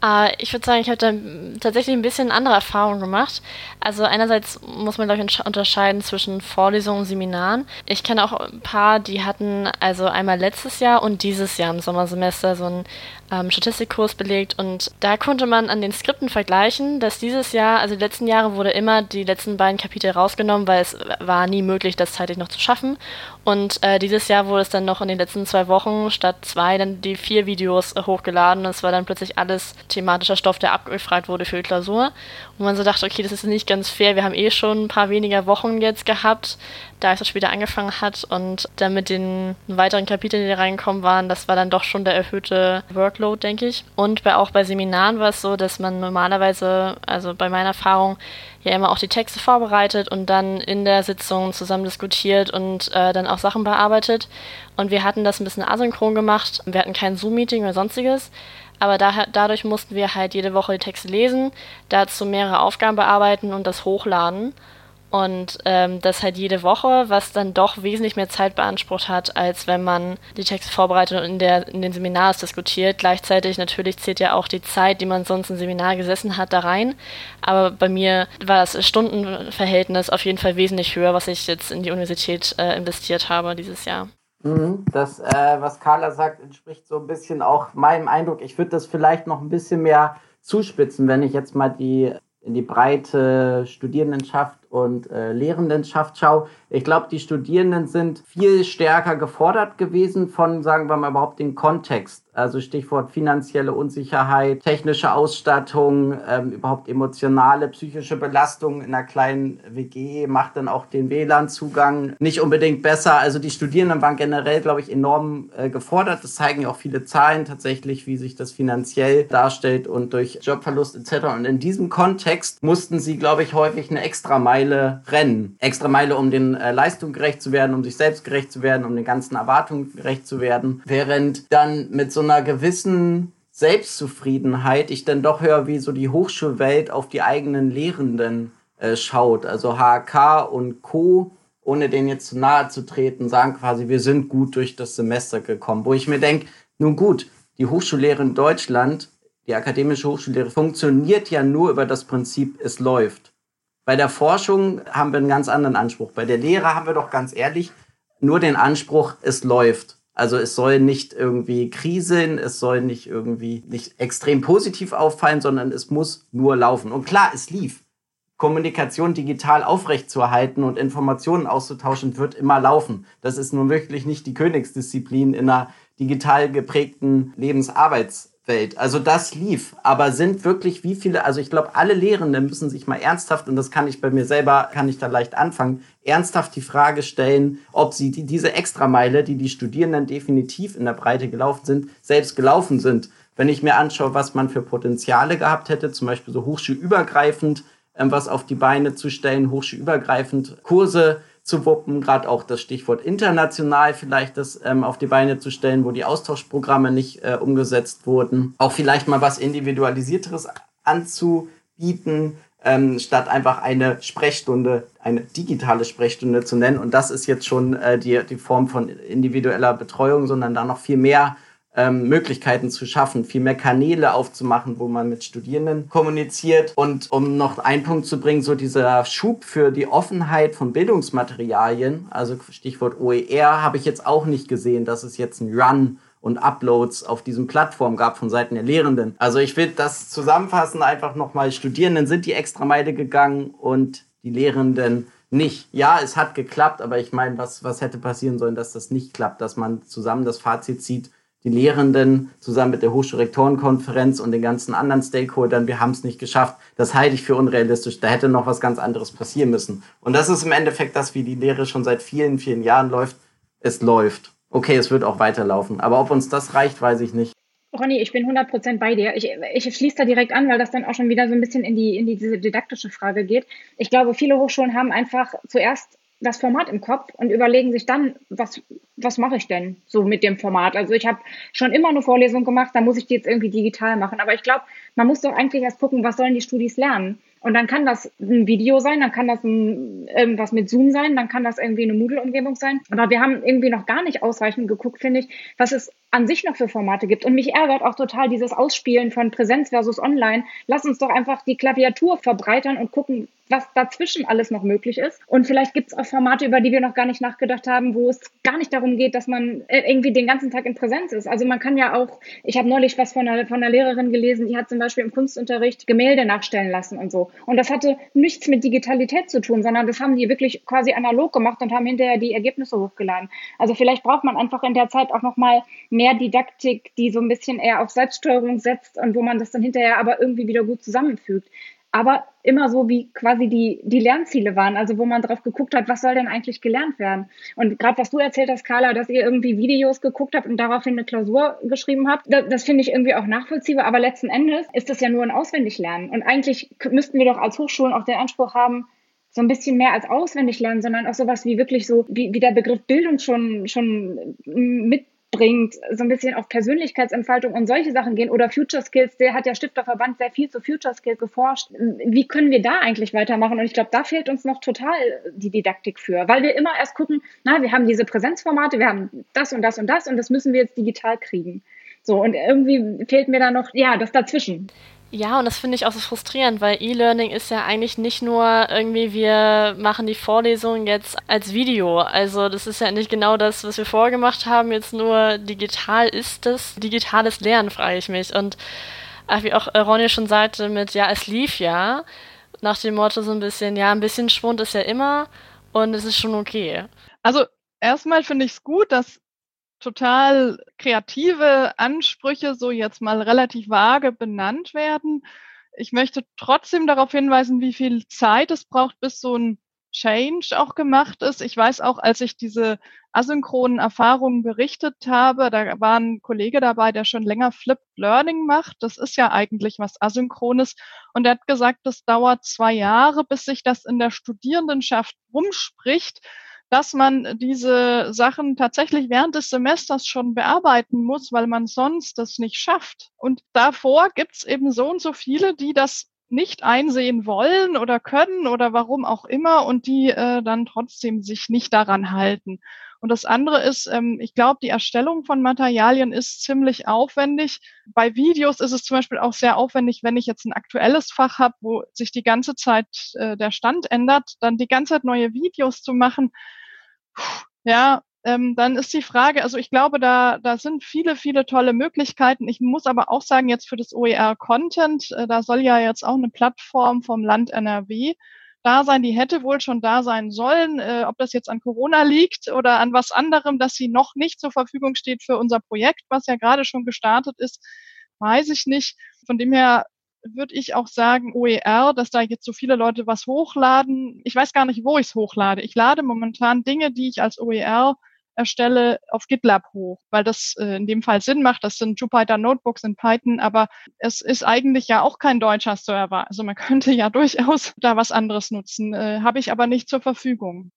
Uh, ich würde sagen, ich habe da tatsächlich ein bisschen andere Erfahrungen gemacht. Also einerseits muss man, glaube ich, unterscheiden zwischen Vorlesungen und Seminaren. Ich kenne auch ein paar, die hatten also einmal letztes Jahr und dieses Jahr im Sommersemester so einen ähm, Statistikkurs belegt und da konnte man an den Skripten vergleichen, dass dieses Jahr, also die letzten Jahre wurde immer die letzten beiden Kapitel rausgenommen, weil es war nie möglich, das zeitlich noch zu schaffen. Und äh, dieses Jahr wurde es dann noch in den letzten zwei Wochen statt zwei dann die vier Videos äh, hochgeladen. Es war dann plötzlich alles thematischer Stoff, der abgefragt wurde für die Klausur. Und man so dachte, okay, das ist nicht ganz fair. Wir haben eh schon ein paar weniger Wochen jetzt gehabt, da es so später angefangen hat. Und dann mit den weiteren Kapiteln, die reinkommen waren, das war dann doch schon der erhöhte Workload, denke ich. Und bei, auch bei Seminaren war es so, dass man normalerweise, also bei meiner Erfahrung, ja immer auch die Texte vorbereitet und dann in der Sitzung zusammen diskutiert und äh, dann auch Sachen bearbeitet. Und wir hatten das ein bisschen asynchron gemacht. Wir hatten kein Zoom-Meeting oder sonstiges. Aber da, dadurch mussten wir halt jede Woche die Texte lesen, dazu mehrere Aufgaben bearbeiten und das hochladen. Und ähm, das halt jede Woche, was dann doch wesentlich mehr Zeit beansprucht hat, als wenn man die Texte vorbereitet und in, der, in den Seminars diskutiert. Gleichzeitig natürlich zählt ja auch die Zeit, die man sonst im Seminar gesessen hat, da rein. Aber bei mir war das Stundenverhältnis auf jeden Fall wesentlich höher, was ich jetzt in die Universität äh, investiert habe dieses Jahr. Mhm, das, äh, was Carla sagt, entspricht so ein bisschen auch meinem Eindruck. Ich würde das vielleicht noch ein bisschen mehr zuspitzen, wenn ich jetzt mal die in die breite Studierendenschaft und äh, Lehrendenschaft schaue. Ich glaube, die Studierenden sind viel stärker gefordert gewesen von, sagen wir mal, überhaupt den Kontext. Also Stichwort finanzielle Unsicherheit, technische Ausstattung, ähm, überhaupt emotionale, psychische Belastung in einer kleinen WG macht dann auch den WLAN-Zugang nicht unbedingt besser. Also die Studierenden waren generell, glaube ich, enorm äh, gefordert. Das zeigen ja auch viele Zahlen tatsächlich, wie sich das finanziell darstellt und durch Jobverlust etc. Und in diesem Kontext mussten sie, glaube ich, häufig eine extra Meile rennen. Extra Meile, um den äh, Leistungen gerecht zu werden, um sich selbst gerecht zu werden, um den ganzen Erwartungen gerecht zu werden. Während dann mit so einer gewissen Selbstzufriedenheit ich dann doch höre, wie so die Hochschulwelt auf die eigenen Lehrenden äh, schaut. Also HK und Co., ohne denen jetzt zu nahe zu treten, sagen quasi, wir sind gut durch das Semester gekommen. Wo ich mir denke, nun gut, die Hochschullehre in Deutschland, die akademische Hochschullehre, funktioniert ja nur über das Prinzip, es läuft. Bei der Forschung haben wir einen ganz anderen Anspruch. Bei der Lehre haben wir doch ganz ehrlich nur den Anspruch, es läuft. Also es soll nicht irgendwie kriseln, es soll nicht irgendwie nicht extrem positiv auffallen, sondern es muss nur laufen. Und klar, es lief. Kommunikation digital aufrechtzuerhalten und Informationen auszutauschen, wird immer laufen. Das ist nun wirklich nicht die Königsdisziplin in einer digital geprägten Lebensarbeits Welt. Also das lief. Aber sind wirklich wie viele, also ich glaube, alle Lehrenden müssen sich mal ernsthaft, und das kann ich bei mir selber, kann ich da leicht anfangen, ernsthaft die Frage stellen, ob sie die, diese Extrameile, die die Studierenden definitiv in der Breite gelaufen sind, selbst gelaufen sind. Wenn ich mir anschaue, was man für Potenziale gehabt hätte, zum Beispiel so hochschulübergreifend, ähm, was auf die Beine zu stellen, hochschulübergreifend Kurse zu wuppen, gerade auch das Stichwort international vielleicht das ähm, auf die Beine zu stellen, wo die Austauschprogramme nicht äh, umgesetzt wurden. Auch vielleicht mal was Individualisierteres anzubieten, ähm, statt einfach eine Sprechstunde, eine digitale Sprechstunde zu nennen. Und das ist jetzt schon äh, die, die Form von individueller Betreuung, sondern da noch viel mehr ähm, Möglichkeiten zu schaffen, viel mehr Kanäle aufzumachen, wo man mit Studierenden kommuniziert. Und um noch einen Punkt zu bringen, so dieser Schub für die Offenheit von Bildungsmaterialien, also Stichwort OER, habe ich jetzt auch nicht gesehen, dass es jetzt ein Run und Uploads auf diesen Plattformen gab von Seiten der Lehrenden. Also ich will das zusammenfassen, einfach nochmal, Studierenden sind die extra Meile gegangen und die Lehrenden nicht. Ja, es hat geklappt, aber ich meine, was, was hätte passieren sollen, dass das nicht klappt, dass man zusammen das Fazit zieht, die Lehrenden zusammen mit der Hochschulrektorenkonferenz und den ganzen anderen Stakeholdern, wir haben es nicht geschafft. Das halte ich für unrealistisch. Da hätte noch was ganz anderes passieren müssen. Und das ist im Endeffekt das, wie die Lehre schon seit vielen, vielen Jahren läuft. Es läuft. Okay, es wird auch weiterlaufen. Aber ob uns das reicht, weiß ich nicht. Ronny, ich bin 100% bei dir. Ich, ich schließe da direkt an, weil das dann auch schon wieder so ein bisschen in die, in die, diese didaktische Frage geht. Ich glaube, viele Hochschulen haben einfach zuerst das Format im Kopf und überlegen sich dann, was, was mache ich denn so mit dem Format? Also ich habe schon immer eine Vorlesung gemacht, da muss ich die jetzt irgendwie digital machen. Aber ich glaube, man muss doch eigentlich erst gucken, was sollen die Studis lernen? Und dann kann das ein Video sein, dann kann das ein, irgendwas mit Zoom sein, dann kann das irgendwie eine Moodle-Umgebung sein. Aber wir haben irgendwie noch gar nicht ausreichend geguckt, finde ich, was es an sich noch für Formate gibt. Und mich ärgert auch total dieses Ausspielen von Präsenz versus Online. Lass uns doch einfach die Klaviatur verbreitern und gucken, was dazwischen alles noch möglich ist. Und vielleicht gibt es auch Formate, über die wir noch gar nicht nachgedacht haben, wo es gar nicht darum geht, dass man äh, irgendwie den ganzen Tag in Präsenz ist. Also man kann ja auch, ich habe neulich was von einer, von einer Lehrerin gelesen, die hat zum Beispiel im Kunstunterricht Gemälde nachstellen lassen und so. Und das hatte nichts mit Digitalität zu tun, sondern das haben die wirklich quasi analog gemacht und haben hinterher die Ergebnisse hochgeladen. Also vielleicht braucht man einfach in der Zeit auch nochmal mehr Didaktik, die so ein bisschen eher auf Selbststeuerung setzt und wo man das dann hinterher aber irgendwie wieder gut zusammenfügt aber immer so, wie quasi die, die Lernziele waren, also wo man drauf geguckt hat, was soll denn eigentlich gelernt werden. Und gerade was du erzählt hast, Carla, dass ihr irgendwie Videos geguckt habt und daraufhin eine Klausur geschrieben habt, das, das finde ich irgendwie auch nachvollziehbar, aber letzten Endes ist das ja nur ein Auswendiglernen. Und eigentlich müssten wir doch als Hochschulen auch den Anspruch haben, so ein bisschen mehr als auswendig lernen, sondern auch sowas wie wirklich so, wie, wie der Begriff Bildung schon, schon mit bringt, so ein bisschen auf Persönlichkeitsentfaltung und solche Sachen gehen oder Future Skills, der hat ja Stifterverband sehr viel zu Future Skills geforscht. Wie können wir da eigentlich weitermachen? Und ich glaube, da fehlt uns noch total die Didaktik für, weil wir immer erst gucken, na, wir haben diese Präsenzformate, wir haben das und das und das und das müssen wir jetzt digital kriegen. So, und irgendwie fehlt mir da noch, ja, das dazwischen. Ja, und das finde ich auch so frustrierend, weil E-Learning ist ja eigentlich nicht nur irgendwie, wir machen die Vorlesung jetzt als Video. Also das ist ja nicht genau das, was wir vorgemacht haben, jetzt nur digital ist es. Digitales Lernen, frage ich mich. Und ach, wie auch Ronny schon sagte, mit ja, es lief ja, nach dem Motto so ein bisschen, ja, ein bisschen Schwund ist ja immer und es ist schon okay. Also erstmal finde ich es gut, dass total kreative Ansprüche so jetzt mal relativ vage benannt werden. Ich möchte trotzdem darauf hinweisen, wie viel Zeit es braucht, bis so ein Change auch gemacht ist. Ich weiß auch, als ich diese asynchronen Erfahrungen berichtet habe, da war ein Kollege dabei, der schon länger Flipped Learning macht. Das ist ja eigentlich was Asynchrones. Und er hat gesagt, das dauert zwei Jahre, bis sich das in der Studierendenschaft rumspricht dass man diese Sachen tatsächlich während des Semesters schon bearbeiten muss, weil man sonst das nicht schafft. Und davor gibt's eben so und so viele, die das nicht einsehen wollen oder können oder warum auch immer und die äh, dann trotzdem sich nicht daran halten. Und das andere ist, ähm, ich glaube, die Erstellung von Materialien ist ziemlich aufwendig. Bei Videos ist es zum Beispiel auch sehr aufwendig, wenn ich jetzt ein aktuelles Fach habe, wo sich die ganze Zeit äh, der Stand ändert, dann die ganze Zeit neue Videos zu machen ja, ähm, dann ist die Frage, also ich glaube, da, da sind viele, viele tolle Möglichkeiten. Ich muss aber auch sagen, jetzt für das OER Content, äh, da soll ja jetzt auch eine Plattform vom Land NRW da sein, die hätte wohl schon da sein sollen. Äh, ob das jetzt an Corona liegt oder an was anderem, dass sie noch nicht zur Verfügung steht für unser Projekt, was ja gerade schon gestartet ist, weiß ich nicht. Von dem her würde ich auch sagen, OER, dass da jetzt so viele Leute was hochladen. Ich weiß gar nicht, wo ich es hochlade. Ich lade momentan Dinge, die ich als OER erstelle, auf GitLab hoch, weil das äh, in dem Fall Sinn macht. Das sind Jupyter Notebooks in Python, aber es ist eigentlich ja auch kein deutscher Server. Also man könnte ja durchaus da was anderes nutzen, äh, habe ich aber nicht zur Verfügung.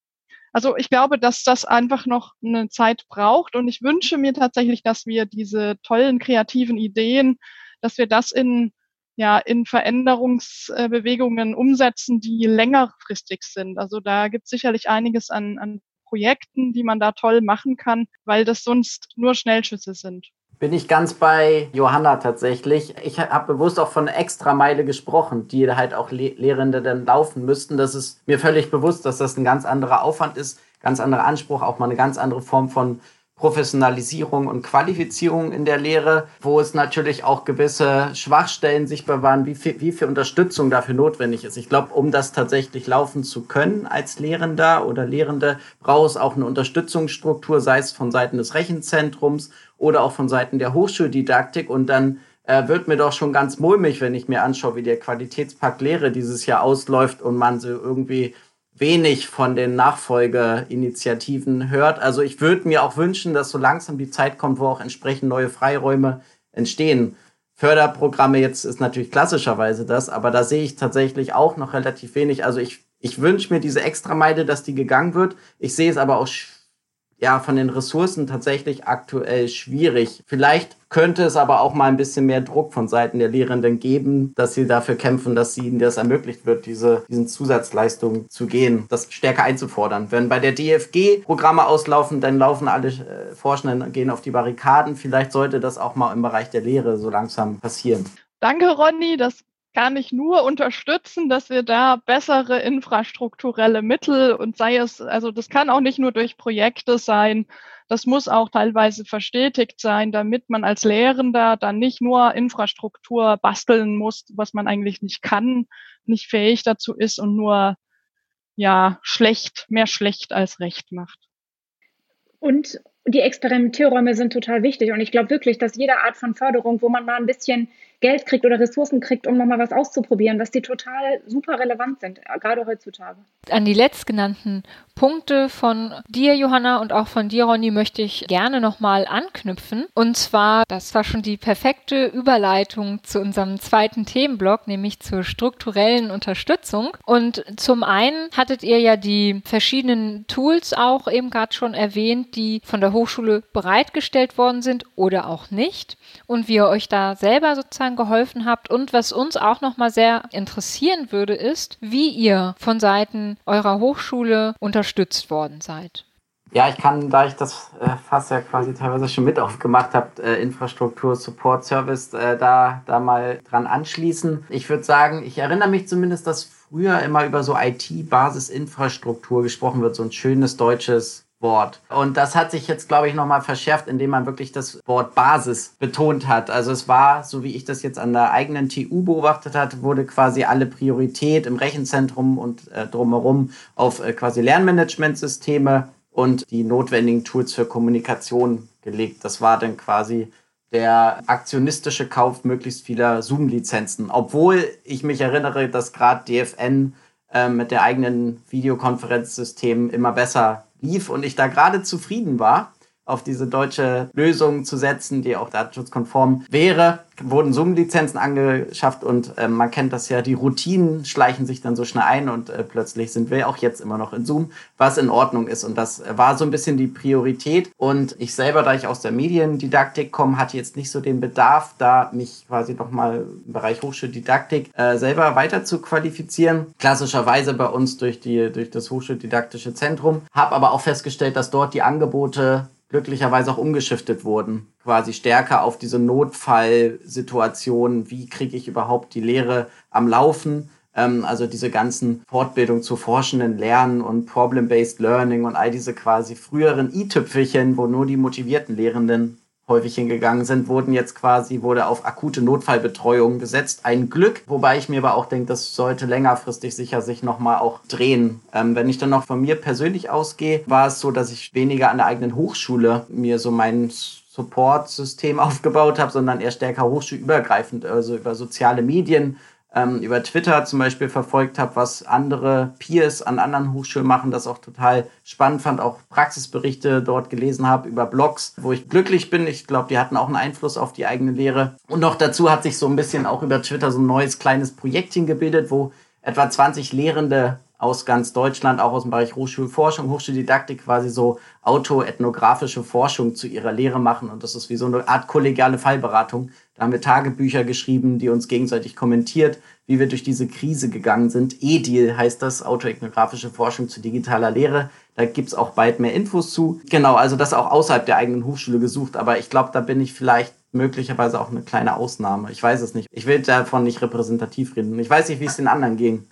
Also ich glaube, dass das einfach noch eine Zeit braucht und ich wünsche mir tatsächlich, dass wir diese tollen kreativen Ideen, dass wir das in ja in Veränderungsbewegungen umsetzen, die längerfristig sind. Also da gibt es sicherlich einiges an, an Projekten, die man da toll machen kann, weil das sonst nur Schnellschüsse sind. Bin ich ganz bei Johanna tatsächlich. Ich habe bewusst auch von Extrameile gesprochen, die halt auch Le Lehrende dann laufen müssten. Das ist mir völlig bewusst, dass das ein ganz anderer Aufwand ist, ganz anderer Anspruch, auch mal eine ganz andere Form von Professionalisierung und Qualifizierung in der Lehre, wo es natürlich auch gewisse Schwachstellen sichtbar waren, wie viel, wie viel Unterstützung dafür notwendig ist. Ich glaube, um das tatsächlich laufen zu können als Lehrender oder Lehrende, braucht es auch eine Unterstützungsstruktur, sei es von Seiten des Rechenzentrums oder auch von Seiten der Hochschuldidaktik und dann äh, wird mir doch schon ganz mulmig, wenn ich mir anschaue, wie der Qualitätspakt Lehre dieses Jahr ausläuft und man so irgendwie wenig von den Nachfolgeinitiativen hört. Also ich würde mir auch wünschen, dass so langsam die Zeit kommt, wo auch entsprechend neue Freiräume entstehen. Förderprogramme jetzt ist natürlich klassischerweise das, aber da sehe ich tatsächlich auch noch relativ wenig. Also ich, ich wünsche mir diese Extrameile, dass die gegangen wird. Ich sehe es aber auch ja von den Ressourcen tatsächlich aktuell schwierig. Vielleicht könnte es aber auch mal ein bisschen mehr Druck von Seiten der Lehrenden geben, dass sie dafür kämpfen, dass ihnen das ermöglicht wird, diese, diesen Zusatzleistungen zu gehen, das stärker einzufordern. Wenn bei der DFG Programme auslaufen, dann laufen alle äh, Forschenden gehen auf die Barrikaden. Vielleicht sollte das auch mal im Bereich der Lehre so langsam passieren. Danke, Ronny. Das kann ich nur unterstützen, dass wir da bessere infrastrukturelle Mittel und sei es, also das kann auch nicht nur durch Projekte sein, das muss auch teilweise verstetigt sein, damit man als Lehrender dann nicht nur Infrastruktur basteln muss, was man eigentlich nicht kann, nicht fähig dazu ist und nur ja schlecht, mehr schlecht als recht macht. Und die Experimentierräume sind total wichtig. Und ich glaube wirklich, dass jede Art von Förderung, wo man mal ein bisschen Geld kriegt oder Ressourcen kriegt, um nochmal was auszuprobieren, dass die total super relevant sind, gerade heutzutage. An die letztgenannten Punkte von dir, Johanna, und auch von dir, Ronny, möchte ich gerne nochmal anknüpfen. Und zwar, das war schon die perfekte Überleitung zu unserem zweiten Themenblock, nämlich zur strukturellen Unterstützung. Und zum einen hattet ihr ja die verschiedenen Tools auch eben gerade schon erwähnt, die von der Hochschule bereitgestellt worden sind oder auch nicht. Und wie ihr euch da selber sozusagen Eltern geholfen habt. Und was uns auch nochmal sehr interessieren würde, ist, wie ihr von Seiten eurer Hochschule unterstützt worden seid. Ja, ich kann, da ich das äh, fast ja quasi teilweise schon mit aufgemacht habe, äh, Infrastruktur, Support, Service, äh, da, da mal dran anschließen. Ich würde sagen, ich erinnere mich zumindest, dass früher immer über so IT-Basisinfrastruktur gesprochen wird, so ein schönes deutsches Wort. Und das hat sich jetzt, glaube ich, nochmal verschärft, indem man wirklich das Wort Basis betont hat. Also es war, so wie ich das jetzt an der eigenen TU beobachtet hat, wurde quasi alle Priorität im Rechenzentrum und äh, drumherum auf äh, quasi Lernmanagementsysteme und die notwendigen Tools für Kommunikation gelegt. Das war dann quasi der aktionistische Kauf möglichst vieler Zoom-Lizenzen. Obwohl ich mich erinnere, dass gerade DFN äh, mit der eigenen Videokonferenzsystem immer besser lief und ich da gerade zufrieden war, auf diese deutsche Lösung zu setzen, die auch datenschutzkonform wäre, wurden Zoom-Lizenzen angeschafft und äh, man kennt das ja, die Routinen schleichen sich dann so schnell ein und äh, plötzlich sind wir auch jetzt immer noch in Zoom, was in Ordnung ist. Und das war so ein bisschen die Priorität. Und ich selber, da ich aus der Mediendidaktik komme, hatte jetzt nicht so den Bedarf, da mich quasi nochmal im Bereich Hochschuldidaktik äh, selber weiter zu qualifizieren. Klassischerweise bei uns durch, die, durch das Hochschuldidaktische Zentrum, habe aber auch festgestellt, dass dort die Angebote glücklicherweise auch umgeschiftet wurden. Quasi stärker auf diese Notfallsituation, wie kriege ich überhaupt die Lehre am Laufen. Ähm, also diese ganzen Fortbildungen zu forschenden Lernen und Problem-Based Learning und all diese quasi früheren i-Tüpfelchen, wo nur die motivierten Lehrenden häufig hingegangen sind, wurden jetzt quasi, wurde auf akute Notfallbetreuung gesetzt. Ein Glück, wobei ich mir aber auch denke, das sollte längerfristig sicher sich nochmal auch drehen. Ähm, wenn ich dann noch von mir persönlich ausgehe, war es so, dass ich weniger an der eigenen Hochschule mir so mein Support-System aufgebaut habe, sondern eher stärker hochschulübergreifend, also über soziale Medien ähm, über Twitter zum Beispiel verfolgt habe, was andere Peers an anderen Hochschulen machen, das auch total spannend fand, auch Praxisberichte dort gelesen habe über Blogs, wo ich glücklich bin. Ich glaube, die hatten auch einen Einfluss auf die eigene Lehre. Und noch dazu hat sich so ein bisschen auch über Twitter so ein neues kleines Projektchen gebildet, wo etwa 20 Lehrende aus ganz Deutschland, auch aus dem Bereich Hochschulforschung, Hochschuldidaktik quasi so autoethnografische Forschung zu ihrer Lehre machen. Und das ist wie so eine Art kollegiale Fallberatung. Da haben wir Tagebücher geschrieben, die uns gegenseitig kommentiert, wie wir durch diese Krise gegangen sind. EDIL heißt das, autoethnografische Forschung zu digitaler Lehre. Da gibt's auch bald mehr Infos zu. Genau, also das auch außerhalb der eigenen Hochschule gesucht. Aber ich glaube, da bin ich vielleicht möglicherweise auch eine kleine Ausnahme. Ich weiß es nicht. Ich will davon nicht repräsentativ reden. Ich weiß nicht, wie es den anderen ging.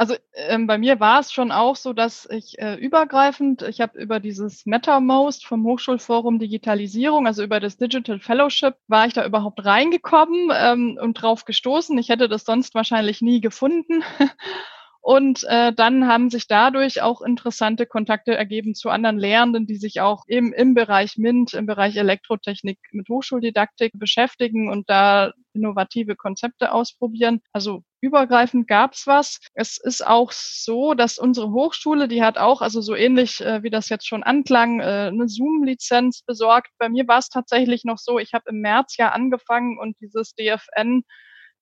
Also ähm, bei mir war es schon auch so, dass ich äh, übergreifend, ich habe über dieses MetaMost vom Hochschulforum Digitalisierung, also über das Digital Fellowship, war ich da überhaupt reingekommen ähm, und drauf gestoßen. Ich hätte das sonst wahrscheinlich nie gefunden. Und äh, dann haben sich dadurch auch interessante Kontakte ergeben zu anderen Lehrenden, die sich auch im, im Bereich MINT, im Bereich Elektrotechnik mit Hochschuldidaktik beschäftigen und da innovative Konzepte ausprobieren. Also übergreifend gab's was. Es ist auch so, dass unsere Hochschule, die hat auch, also so ähnlich äh, wie das jetzt schon anklang, äh, eine Zoom-Lizenz besorgt. Bei mir war es tatsächlich noch so, ich habe im März ja angefangen und dieses DFN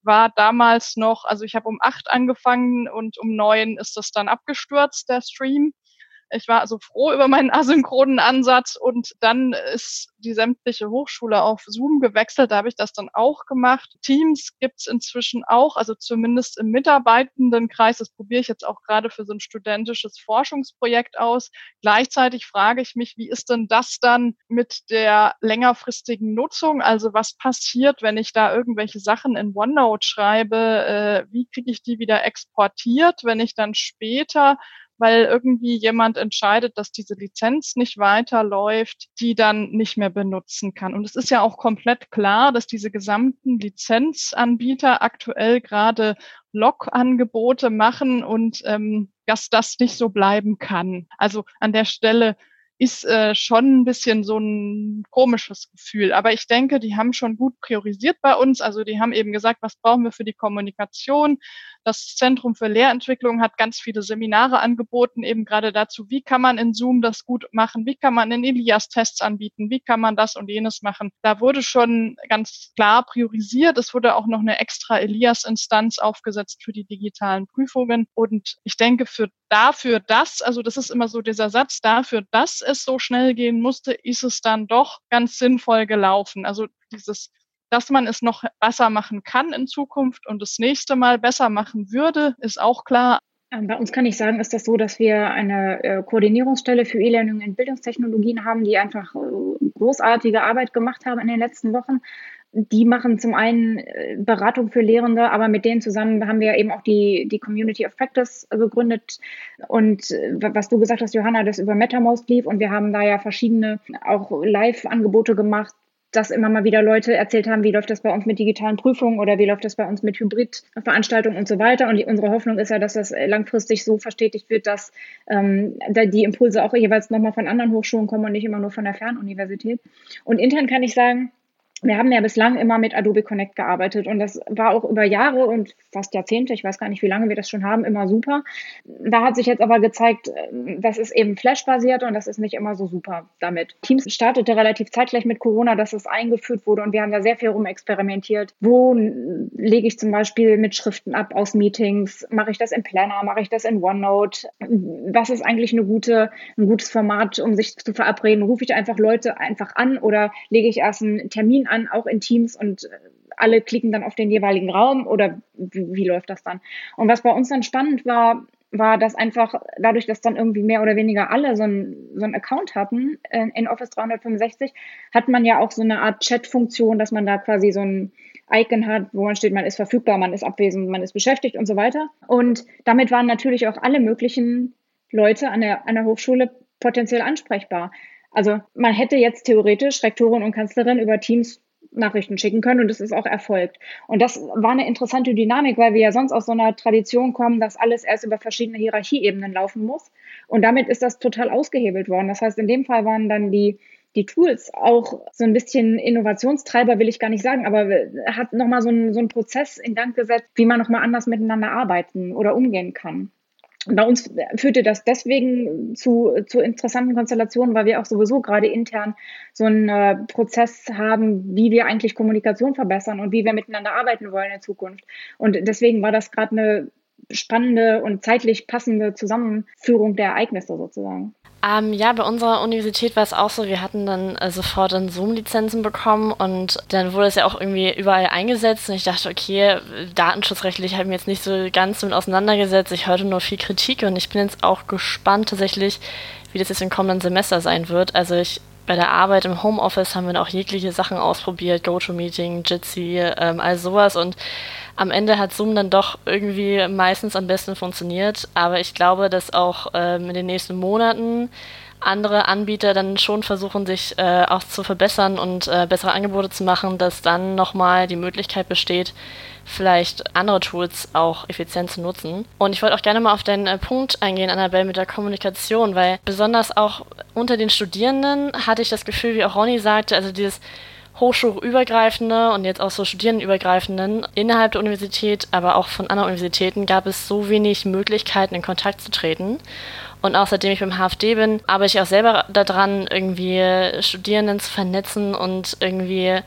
war damals noch, also ich habe um acht angefangen und um neun ist das dann abgestürzt, der Stream. Ich war also froh über meinen asynchronen Ansatz und dann ist die sämtliche Hochschule auf Zoom gewechselt. Da habe ich das dann auch gemacht. Teams gibt's inzwischen auch, also zumindest im Mitarbeitendenkreis. Das probiere ich jetzt auch gerade für so ein studentisches Forschungsprojekt aus. Gleichzeitig frage ich mich, wie ist denn das dann mit der längerfristigen Nutzung? Also was passiert, wenn ich da irgendwelche Sachen in OneNote schreibe? Äh, wie kriege ich die wieder exportiert, wenn ich dann später weil irgendwie jemand entscheidet, dass diese Lizenz nicht weiterläuft, die dann nicht mehr benutzen kann. Und es ist ja auch komplett klar, dass diese gesamten Lizenzanbieter aktuell gerade Log-Angebote machen und ähm, dass das nicht so bleiben kann. Also an der Stelle ist äh, schon ein bisschen so ein komisches Gefühl. Aber ich denke, die haben schon gut priorisiert bei uns. Also die haben eben gesagt, was brauchen wir für die Kommunikation? Das Zentrum für Lehrentwicklung hat ganz viele Seminare angeboten, eben gerade dazu, wie kann man in Zoom das gut machen? Wie kann man in Elias Tests anbieten? Wie kann man das und jenes machen? Da wurde schon ganz klar priorisiert. Es wurde auch noch eine extra Elias-Instanz aufgesetzt für die digitalen Prüfungen. Und ich denke, für dafür das, also das ist immer so dieser Satz, dafür, dass es so schnell gehen musste, ist es dann doch ganz sinnvoll gelaufen. Also dieses, dass man es noch besser machen kann in Zukunft und das nächste Mal besser machen würde, ist auch klar. Ähm, bei uns kann ich sagen, ist das so, dass wir eine äh, Koordinierungsstelle für E-Learning in Bildungstechnologien haben, die einfach äh, großartige Arbeit gemacht haben in den letzten Wochen die machen zum einen äh, Beratung für Lehrende, aber mit denen zusammen haben wir eben auch die, die Community of Practice gegründet. Und was du gesagt hast, Johanna, das über MetaMost lief und wir haben da ja verschiedene auch Live-Angebote gemacht, dass immer mal wieder Leute erzählt haben, wie läuft das bei uns mit digitalen Prüfungen oder wie läuft das bei uns mit Hybridveranstaltungen und so weiter. Und die, unsere Hoffnung ist ja, dass das langfristig so verstetigt wird, dass ähm, da die Impulse auch jeweils nochmal von anderen Hochschulen kommen und nicht immer nur von der Fernuniversität. Und intern kann ich sagen, wir haben ja bislang immer mit Adobe Connect gearbeitet und das war auch über Jahre und fast Jahrzehnte, ich weiß gar nicht, wie lange wir das schon haben, immer super. Da hat sich jetzt aber gezeigt, äh, das ist eben Flash-basiert und das ist nicht immer so super damit. Teams startete relativ zeitgleich mit Corona, dass es eingeführt wurde und wir haben da sehr viel rumexperimentiert. Wo lege ich zum Beispiel mit Schriften ab aus Meetings? Mache ich das in Planner? Mache ich das in OneNote? Was ist eigentlich eine gute, ein gutes Format, um sich zu verabreden? Rufe ich einfach Leute einfach an oder lege ich erst einen Termin an, auch in Teams und äh, alle klicken dann auf den jeweiligen Raum oder wie, wie läuft das dann? Und was bei uns dann spannend war, war, dass einfach dadurch, dass dann irgendwie mehr oder weniger alle so einen so Account hatten äh, in Office 365, hat man ja auch so eine Art Chat-Funktion, dass man da quasi so ein Icon hat, wo man steht, man ist verfügbar, man ist abwesend, man ist beschäftigt und so weiter. Und damit waren natürlich auch alle möglichen Leute an der, an der Hochschule potenziell ansprechbar. Also man hätte jetzt theoretisch Rektorin und Kanzlerin über Teams Nachrichten schicken können und es ist auch erfolgt. Und das war eine interessante Dynamik, weil wir ja sonst aus so einer Tradition kommen, dass alles erst über verschiedene Hierarchieebenen laufen muss. Und damit ist das total ausgehebelt worden. Das heißt, in dem Fall waren dann die, die Tools auch so ein bisschen Innovationstreiber, will ich gar nicht sagen, aber hat nochmal so ein, so ein Prozess in Gang gesetzt, wie man nochmal anders miteinander arbeiten oder umgehen kann. Bei uns führte das deswegen zu, zu interessanten Konstellationen, weil wir auch sowieso gerade intern so einen äh, Prozess haben, wie wir eigentlich Kommunikation verbessern und wie wir miteinander arbeiten wollen in Zukunft. Und deswegen war das gerade eine spannende und zeitlich passende Zusammenführung der Ereignisse sozusagen. Ähm, ja, bei unserer Universität war es auch so, wir hatten dann äh, sofort dann Zoom-Lizenzen bekommen und dann wurde es ja auch irgendwie überall eingesetzt und ich dachte, okay, datenschutzrechtlich habe ich mich jetzt nicht so ganz damit auseinandergesetzt. Ich hörte nur viel Kritik und ich bin jetzt auch gespannt tatsächlich, wie das jetzt im kommenden Semester sein wird. Also ich bei der Arbeit im Homeoffice haben wir dann auch jegliche Sachen ausprobiert, GoToMeeting, Jitsi, ähm, all sowas und am Ende hat Zoom dann doch irgendwie meistens am besten funktioniert. Aber ich glaube, dass auch ähm, in den nächsten Monaten andere Anbieter dann schon versuchen, sich äh, auch zu verbessern und äh, bessere Angebote zu machen, dass dann nochmal die Möglichkeit besteht, vielleicht andere Tools auch effizient zu nutzen. Und ich wollte auch gerne mal auf deinen äh, Punkt eingehen, Annabelle, mit der Kommunikation, weil besonders auch unter den Studierenden hatte ich das Gefühl, wie auch Ronny sagte, also dieses hochschulübergreifende und jetzt auch so studierendenübergreifenden innerhalb der Universität, aber auch von anderen Universitäten gab es so wenig Möglichkeiten, in Kontakt zu treten. Und auch seitdem ich beim HFD bin, arbeite ich auch selber daran, irgendwie Studierenden zu vernetzen und irgendwie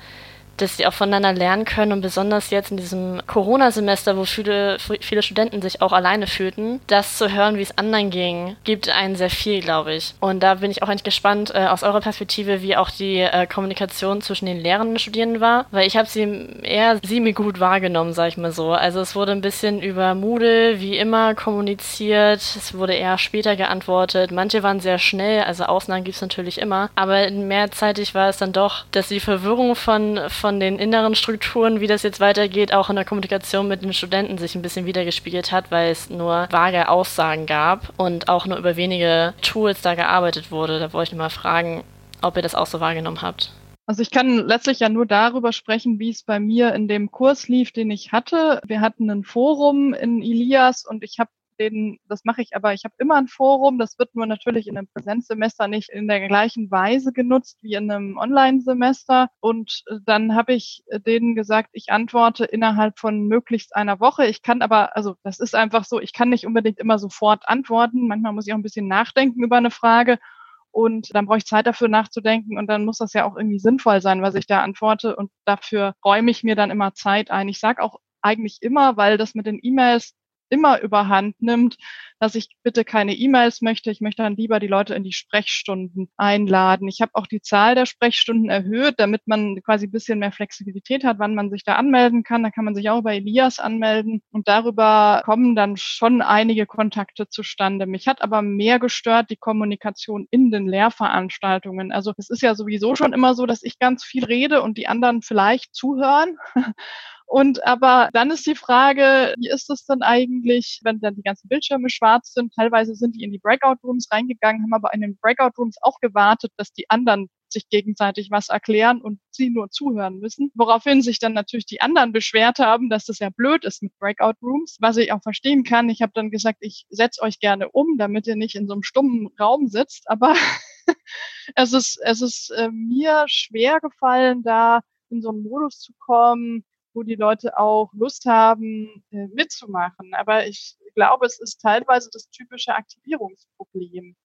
dass sie auch voneinander lernen können. Und besonders jetzt in diesem Corona-Semester, wo viele, viele Studenten sich auch alleine fühlten, das zu hören, wie es anderen ging, gibt einen sehr viel, glaube ich. Und da bin ich auch eigentlich gespannt äh, aus eurer Perspektive, wie auch die äh, Kommunikation zwischen den Lehrenden und Studierenden war, weil ich habe sie eher semi gut wahrgenommen, sag ich mal so. Also es wurde ein bisschen über Moodle wie immer kommuniziert, es wurde eher später geantwortet, manche waren sehr schnell, also Ausnahmen gibt es natürlich immer, aber mehrzeitig war es dann doch, dass die Verwirrung von, von von den inneren Strukturen, wie das jetzt weitergeht, auch in der Kommunikation mit den Studenten sich ein bisschen wiedergespiegelt hat, weil es nur vage Aussagen gab und auch nur über wenige Tools da gearbeitet wurde. Da wollte ich mal fragen, ob ihr das auch so wahrgenommen habt. Also ich kann letztlich ja nur darüber sprechen, wie es bei mir in dem Kurs lief, den ich hatte. Wir hatten ein Forum in Ilias und ich habe den, das mache ich aber, ich habe immer ein Forum, das wird nur natürlich in einem Präsenzsemester nicht in der gleichen Weise genutzt wie in einem Online-Semester. Und äh, dann habe ich äh, denen gesagt, ich antworte innerhalb von möglichst einer Woche. Ich kann aber, also das ist einfach so, ich kann nicht unbedingt immer sofort antworten. Manchmal muss ich auch ein bisschen nachdenken über eine Frage. Und dann brauche ich Zeit dafür nachzudenken und dann muss das ja auch irgendwie sinnvoll sein, was ich da antworte. Und dafür räume ich mir dann immer Zeit ein. Ich sage auch eigentlich immer, weil das mit den E-Mails immer überhand nimmt, dass ich bitte keine E-Mails möchte. Ich möchte dann lieber die Leute in die Sprechstunden einladen. Ich habe auch die Zahl der Sprechstunden erhöht, damit man quasi ein bisschen mehr Flexibilität hat, wann man sich da anmelden kann. Da kann man sich auch bei Elias anmelden und darüber kommen dann schon einige Kontakte zustande. Mich hat aber mehr gestört die Kommunikation in den Lehrveranstaltungen. Also es ist ja sowieso schon immer so, dass ich ganz viel rede und die anderen vielleicht zuhören. Und aber dann ist die Frage, wie ist es denn eigentlich, wenn dann die ganzen Bildschirme schwarz sind? Teilweise sind die in die Breakout Rooms reingegangen, haben aber in den Breakout Rooms auch gewartet, dass die anderen sich gegenseitig was erklären und sie nur zuhören müssen. Woraufhin sich dann natürlich die anderen beschwert haben, dass das ja blöd ist mit Breakout Rooms, was ich auch verstehen kann. Ich habe dann gesagt, ich setze euch gerne um, damit ihr nicht in so einem stummen Raum sitzt. Aber es ist, es ist äh, mir schwer gefallen, da in so einen Modus zu kommen, die Leute auch Lust haben, äh, mitzumachen. Aber ich glaube, es ist teilweise das typische Aktivierungsproblem.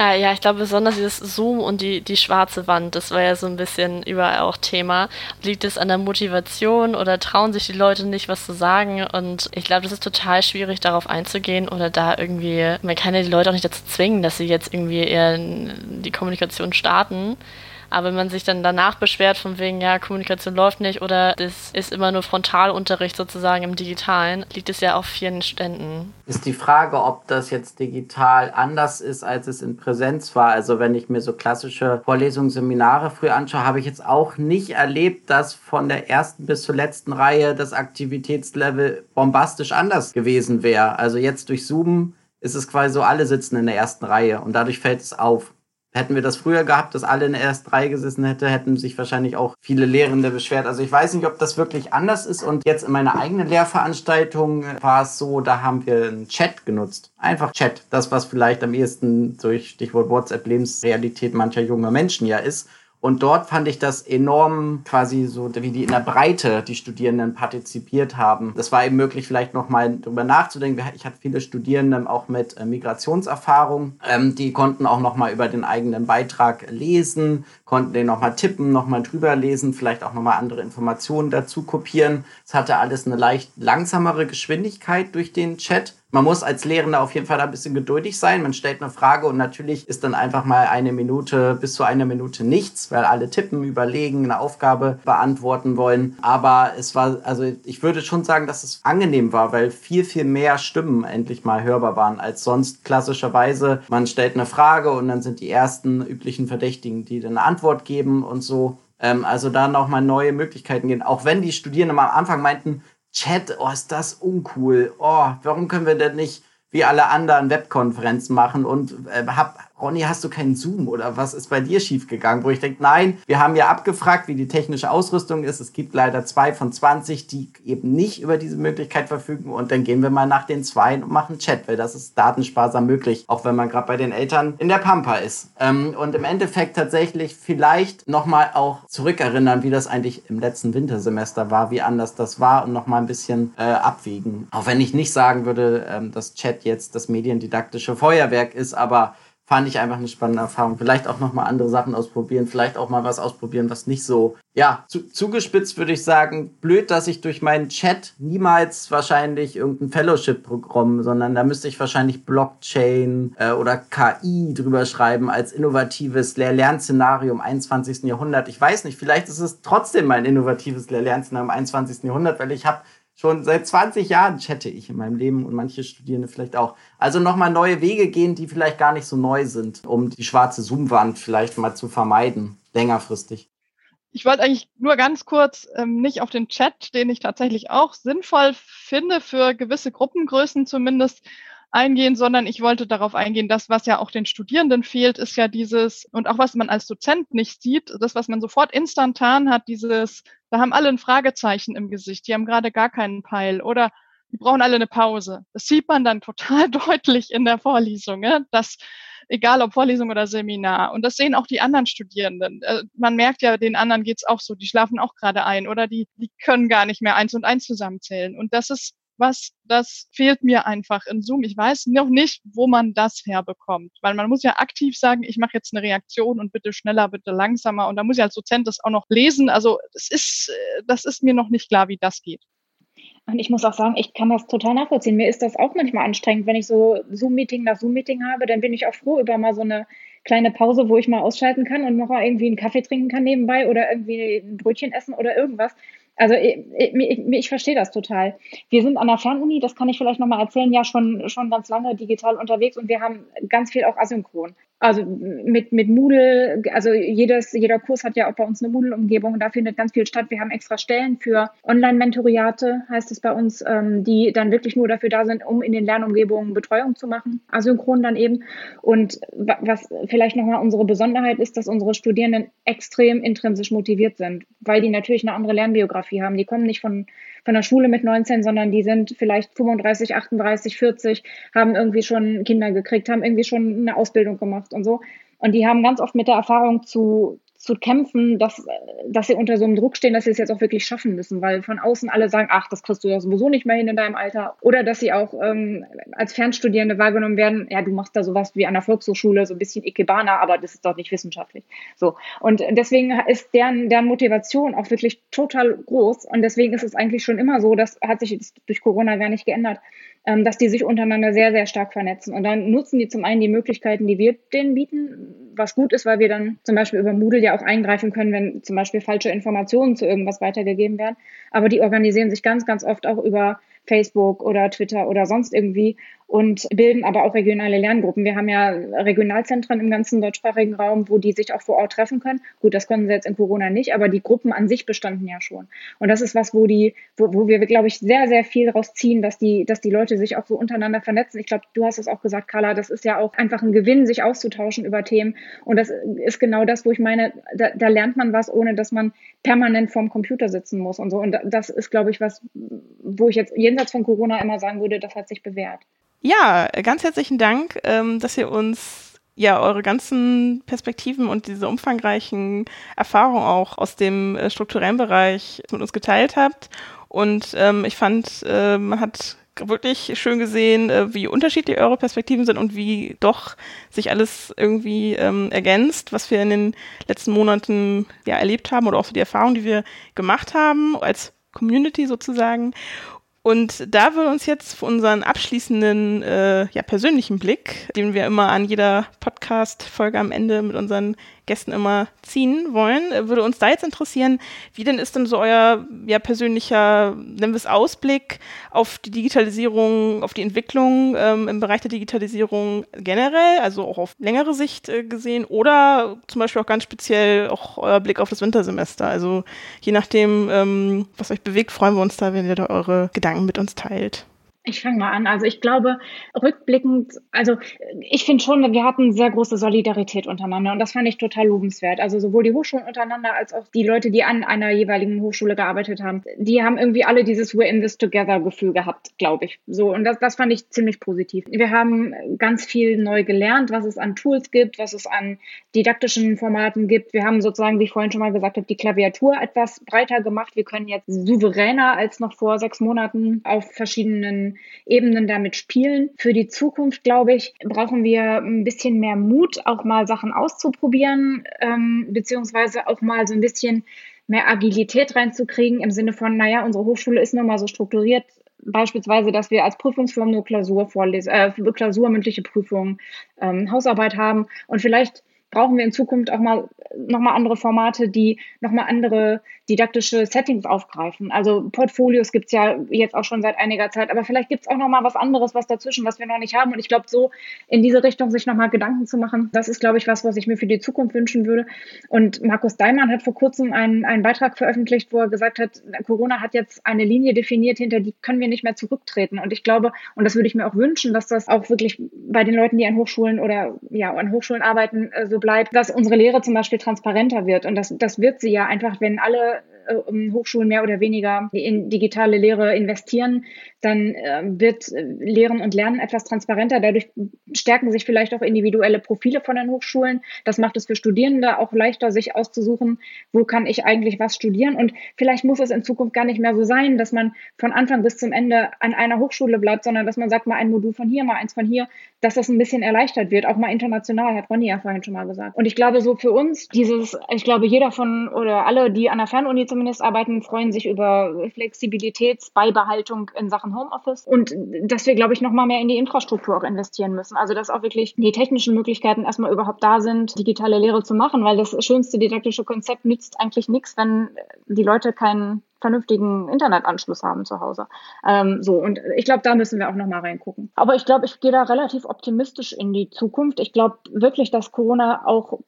Ah, ja, ich glaube besonders dieses Zoom und die, die schwarze Wand, das war ja so ein bisschen überall auch Thema. Liegt es an der Motivation oder trauen sich die Leute nicht, was zu sagen? Und ich glaube, das ist total schwierig, darauf einzugehen oder da irgendwie, man kann ja die Leute auch nicht dazu zwingen, dass sie jetzt irgendwie eher die Kommunikation starten. Aber wenn man sich dann danach beschwert, von wegen, ja, Kommunikation läuft nicht oder das ist immer nur Frontalunterricht sozusagen im Digitalen, liegt es ja auf vielen Ständen. Ist die Frage, ob das jetzt digital anders ist, als es in Präsenz war. Also wenn ich mir so klassische Vorlesungen, Seminare früher anschaue, habe ich jetzt auch nicht erlebt, dass von der ersten bis zur letzten Reihe das Aktivitätslevel bombastisch anders gewesen wäre. Also jetzt durch Zoom ist es quasi so, alle sitzen in der ersten Reihe und dadurch fällt es auf. Hätten wir das früher gehabt, dass alle in der ersten Reihe gesessen hätte, hätten sich wahrscheinlich auch viele Lehrende beschwert. Also ich weiß nicht, ob das wirklich anders ist. Und jetzt in meiner eigenen Lehrveranstaltung war es so, da haben wir einen Chat genutzt. Einfach Chat. Das, was vielleicht am ehesten durch Stichwort WhatsApp Lebensrealität mancher junger Menschen ja ist. Und dort fand ich das enorm quasi so, wie die in der Breite die Studierenden partizipiert haben. Das war eben möglich, vielleicht nochmal drüber nachzudenken. Ich hatte viele Studierende auch mit äh, Migrationserfahrung. Ähm, die konnten auch nochmal über den eigenen Beitrag lesen, konnten den nochmal tippen, nochmal drüber lesen, vielleicht auch nochmal andere Informationen dazu kopieren. Es hatte alles eine leicht langsamere Geschwindigkeit durch den Chat. Man muss als Lehrender auf jeden Fall ein bisschen geduldig sein. Man stellt eine Frage und natürlich ist dann einfach mal eine Minute bis zu einer Minute nichts, weil alle tippen, überlegen, eine Aufgabe beantworten wollen. Aber es war, also ich würde schon sagen, dass es angenehm war, weil viel, viel mehr Stimmen endlich mal hörbar waren als sonst klassischerweise. Man stellt eine Frage und dann sind die ersten üblichen Verdächtigen, die dann eine Antwort geben und so. Ähm, also da nochmal neue Möglichkeiten gehen. Auch wenn die Studierenden am Anfang meinten, Chat, oh, ist das uncool. Oh, warum können wir denn nicht wie alle anderen Webkonferenzen machen und äh, hab, Ronny, hast du keinen Zoom oder was ist bei dir schiefgegangen? Wo ich denke, nein, wir haben ja abgefragt, wie die technische Ausrüstung ist. Es gibt leider zwei von 20, die eben nicht über diese Möglichkeit verfügen. Und dann gehen wir mal nach den zwei und machen Chat, weil das ist datensparsam möglich, auch wenn man gerade bei den Eltern in der Pampa ist. Ähm, und im Endeffekt tatsächlich vielleicht nochmal auch zurückerinnern, wie das eigentlich im letzten Wintersemester war, wie anders das war und nochmal ein bisschen äh, abwägen. Auch wenn ich nicht sagen würde, ähm, dass Chat jetzt das mediendidaktische Feuerwerk ist, aber fand ich einfach eine spannende Erfahrung. Vielleicht auch nochmal andere Sachen ausprobieren, vielleicht auch mal was ausprobieren, was nicht so, ja, zu, zugespitzt würde ich sagen, blöd, dass ich durch meinen Chat niemals wahrscheinlich irgendein Fellowship-Programm, sondern da müsste ich wahrscheinlich Blockchain äh, oder KI drüber schreiben als innovatives Lehr-Lern-Szenario im 21. Jahrhundert. Ich weiß nicht, vielleicht ist es trotzdem mal ein innovatives Lehr-Lern-Szenario im 21. Jahrhundert, weil ich habe Schon seit 20 Jahren chatte ich in meinem Leben und manche Studierende vielleicht auch. Also nochmal neue Wege gehen, die vielleicht gar nicht so neu sind, um die schwarze Zoom-Wand vielleicht mal zu vermeiden, längerfristig. Ich wollte eigentlich nur ganz kurz ähm, nicht auf den Chat, den ich tatsächlich auch sinnvoll finde, für gewisse Gruppengrößen zumindest eingehen, sondern ich wollte darauf eingehen, das, was ja auch den Studierenden fehlt, ist ja dieses, und auch was man als Dozent nicht sieht, das, was man sofort instantan hat, dieses da haben alle ein Fragezeichen im Gesicht. Die haben gerade gar keinen Peil oder die brauchen alle eine Pause. Das sieht man dann total deutlich in der Vorlesung, ja? dass egal ob Vorlesung oder Seminar. Und das sehen auch die anderen Studierenden. Äh, man merkt ja, den anderen geht's auch so. Die schlafen auch gerade ein oder die, die können gar nicht mehr eins und eins zusammenzählen. Und das ist was, das fehlt mir einfach in Zoom. Ich weiß noch nicht, wo man das herbekommt, weil man muss ja aktiv sagen, ich mache jetzt eine Reaktion und bitte schneller, bitte langsamer und da muss ich als Dozent das auch noch lesen. Also das ist, äh, das ist mir noch nicht klar, wie das geht. Und ich muss auch sagen, ich kann das total nachvollziehen. Mir ist das auch manchmal anstrengend, wenn ich so Zoom-Meeting nach Zoom-Meeting habe, dann bin ich auch froh über mal so eine kleine Pause, wo ich mal ausschalten kann und noch irgendwie einen Kaffee trinken kann nebenbei oder irgendwie ein Brötchen essen oder irgendwas. Also ich, ich, ich, verstehe das total. Wir sind an der Fernuni, das kann ich vielleicht nochmal erzählen, ja schon, schon ganz lange digital unterwegs und wir haben ganz viel auch asynchron. Also mit, mit Moodle, also jedes, jeder Kurs hat ja auch bei uns eine Moodle-Umgebung und da findet ganz viel statt. Wir haben extra Stellen für Online-Mentoriate, heißt es bei uns, ähm, die dann wirklich nur dafür da sind, um in den Lernumgebungen Betreuung zu machen, asynchron dann eben. Und was vielleicht nochmal unsere Besonderheit ist, dass unsere Studierenden extrem intrinsisch motiviert sind, weil die natürlich eine andere Lernbiografie haben. Die kommen nicht von von der Schule mit 19, sondern die sind vielleicht 35, 38, 40, haben irgendwie schon Kinder gekriegt, haben irgendwie schon eine Ausbildung gemacht und so. Und die haben ganz oft mit der Erfahrung zu, zu kämpfen, dass, dass sie unter so einem Druck stehen, dass sie es jetzt auch wirklich schaffen müssen, weil von außen alle sagen, ach, das kriegst du ja sowieso nicht mehr hin in deinem Alter. Oder dass sie auch ähm, als Fernstudierende wahrgenommen werden, ja, du machst da sowas wie an der Volkshochschule, so ein bisschen Ikebana, aber das ist doch nicht wissenschaftlich. So. Und deswegen ist deren, deren Motivation auch wirklich total groß. Und deswegen ist es eigentlich schon immer so, das hat sich durch Corona gar nicht geändert, dass die sich untereinander sehr, sehr stark vernetzen. Und dann nutzen die zum einen die Möglichkeiten, die wir denen bieten, was gut ist, weil wir dann zum Beispiel über Moodle ja auch eingreifen können, wenn zum Beispiel falsche Informationen zu irgendwas weitergegeben werden. Aber die organisieren sich ganz, ganz oft auch über Facebook oder Twitter oder sonst irgendwie und bilden aber auch regionale Lerngruppen. Wir haben ja Regionalzentren im ganzen deutschsprachigen Raum, wo die sich auch vor Ort treffen können. Gut, das können sie jetzt in Corona nicht, aber die Gruppen an sich bestanden ja schon. Und das ist was, wo die, wo, wo wir, glaube ich, sehr, sehr viel daraus ziehen, dass die, dass die Leute sich auch so untereinander vernetzen. Ich glaube, du hast es auch gesagt, Carla, das ist ja auch einfach ein Gewinn, sich auszutauschen über Themen. Und das ist genau das, wo ich meine, da, da lernt man was, ohne dass man permanent vorm Computer sitzen muss und so. Und das ist, glaube ich, was, wo ich jetzt jenseits von Corona immer sagen würde, das hat sich bewährt. Ja, ganz herzlichen Dank, ähm, dass ihr uns ja eure ganzen Perspektiven und diese umfangreichen Erfahrungen auch aus dem äh, strukturellen Bereich mit uns geteilt habt. Und ähm, ich fand, äh, man hat wirklich schön gesehen, äh, wie unterschiedlich eure Perspektiven sind und wie doch sich alles irgendwie ähm, ergänzt, was wir in den letzten Monaten ja erlebt haben oder auch für die Erfahrungen, die wir gemacht haben als Community sozusagen. Und da wir uns jetzt für unseren abschließenden, äh, ja, persönlichen Blick, den wir immer an jeder Podcast-Folge am Ende mit unseren Gästen immer ziehen wollen. Würde uns da jetzt interessieren, wie denn ist denn so euer ja, persönlicher, nennen wir es Ausblick auf die Digitalisierung, auf die Entwicklung ähm, im Bereich der Digitalisierung generell, also auch auf längere Sicht äh, gesehen oder zum Beispiel auch ganz speziell auch euer Blick auf das Wintersemester. Also je nachdem, ähm, was euch bewegt, freuen wir uns da, wenn ihr da eure Gedanken mit uns teilt. Ich fange mal an. Also ich glaube, rückblickend, also ich finde schon, wir hatten sehr große Solidarität untereinander und das fand ich total lobenswert. Also sowohl die Hochschulen untereinander als auch die Leute, die an einer jeweiligen Hochschule gearbeitet haben, die haben irgendwie alle dieses We're in this together Gefühl gehabt, glaube ich. So und das, das fand ich ziemlich positiv. Wir haben ganz viel neu gelernt, was es an Tools gibt, was es an didaktischen Formaten gibt. Wir haben sozusagen, wie ich vorhin schon mal gesagt habe, die Klaviatur etwas breiter gemacht. Wir können jetzt souveräner als noch vor sechs Monaten auf verschiedenen Ebenen damit spielen. Für die Zukunft, glaube ich, brauchen wir ein bisschen mehr Mut, auch mal Sachen auszuprobieren, ähm, beziehungsweise auch mal so ein bisschen mehr Agilität reinzukriegen im Sinne von, naja, unsere Hochschule ist nun mal so strukturiert, beispielsweise, dass wir als Prüfungsform nur Klausur äh, Klausur, mündliche Prüfung, ähm, Hausarbeit haben und vielleicht brauchen wir in Zukunft auch mal nochmal andere Formate, die nochmal andere didaktische Settings aufgreifen. Also Portfolios gibt's ja jetzt auch schon seit einiger Zeit, aber vielleicht gibt's auch nochmal was anderes, was dazwischen, was wir noch nicht haben. Und ich glaube, so in diese Richtung sich nochmal Gedanken zu machen, das ist, glaube ich, was, was ich mir für die Zukunft wünschen würde. Und Markus Daimann hat vor kurzem einen, einen Beitrag veröffentlicht, wo er gesagt hat, Corona hat jetzt eine Linie definiert, hinter die können wir nicht mehr zurücktreten. Und ich glaube, und das würde ich mir auch wünschen, dass das auch wirklich bei den Leuten, die an Hochschulen oder ja, an Hochschulen arbeiten, äh, bleibt, dass unsere Lehre zum Beispiel transparenter wird. Und das, das wird sie ja einfach, wenn alle äh, Hochschulen mehr oder weniger in digitale Lehre investieren, dann äh, wird äh, Lehren und Lernen etwas transparenter. Dadurch stärken sich vielleicht auch individuelle Profile von den Hochschulen. Das macht es für Studierende auch leichter, sich auszusuchen, wo kann ich eigentlich was studieren. Und vielleicht muss es in Zukunft gar nicht mehr so sein, dass man von Anfang bis zum Ende an einer Hochschule bleibt, sondern dass man sagt, mal ein Modul von hier, mal eins von hier, dass das ein bisschen erleichtert wird, auch mal international, hat Ronny ja vorhin schon mal gesagt. Und ich glaube, so für uns, dieses, ich glaube, jeder von oder alle, die an der Fernuni zumindest arbeiten, freuen sich über Flexibilitätsbeibehaltung in Sachen Homeoffice und dass wir, glaube ich, noch mal mehr in die Infrastruktur auch investieren müssen. Also, dass auch wirklich die technischen Möglichkeiten erstmal überhaupt da sind, digitale Lehre zu machen, weil das schönste didaktische Konzept nützt eigentlich nichts, wenn die Leute keinen vernünftigen Internetanschluss haben zu Hause. Ähm, so, und ich glaube, da müssen wir auch nochmal reingucken. Aber ich glaube, ich gehe da relativ optimistisch in die Zukunft. Ich glaube wirklich, dass Corona auch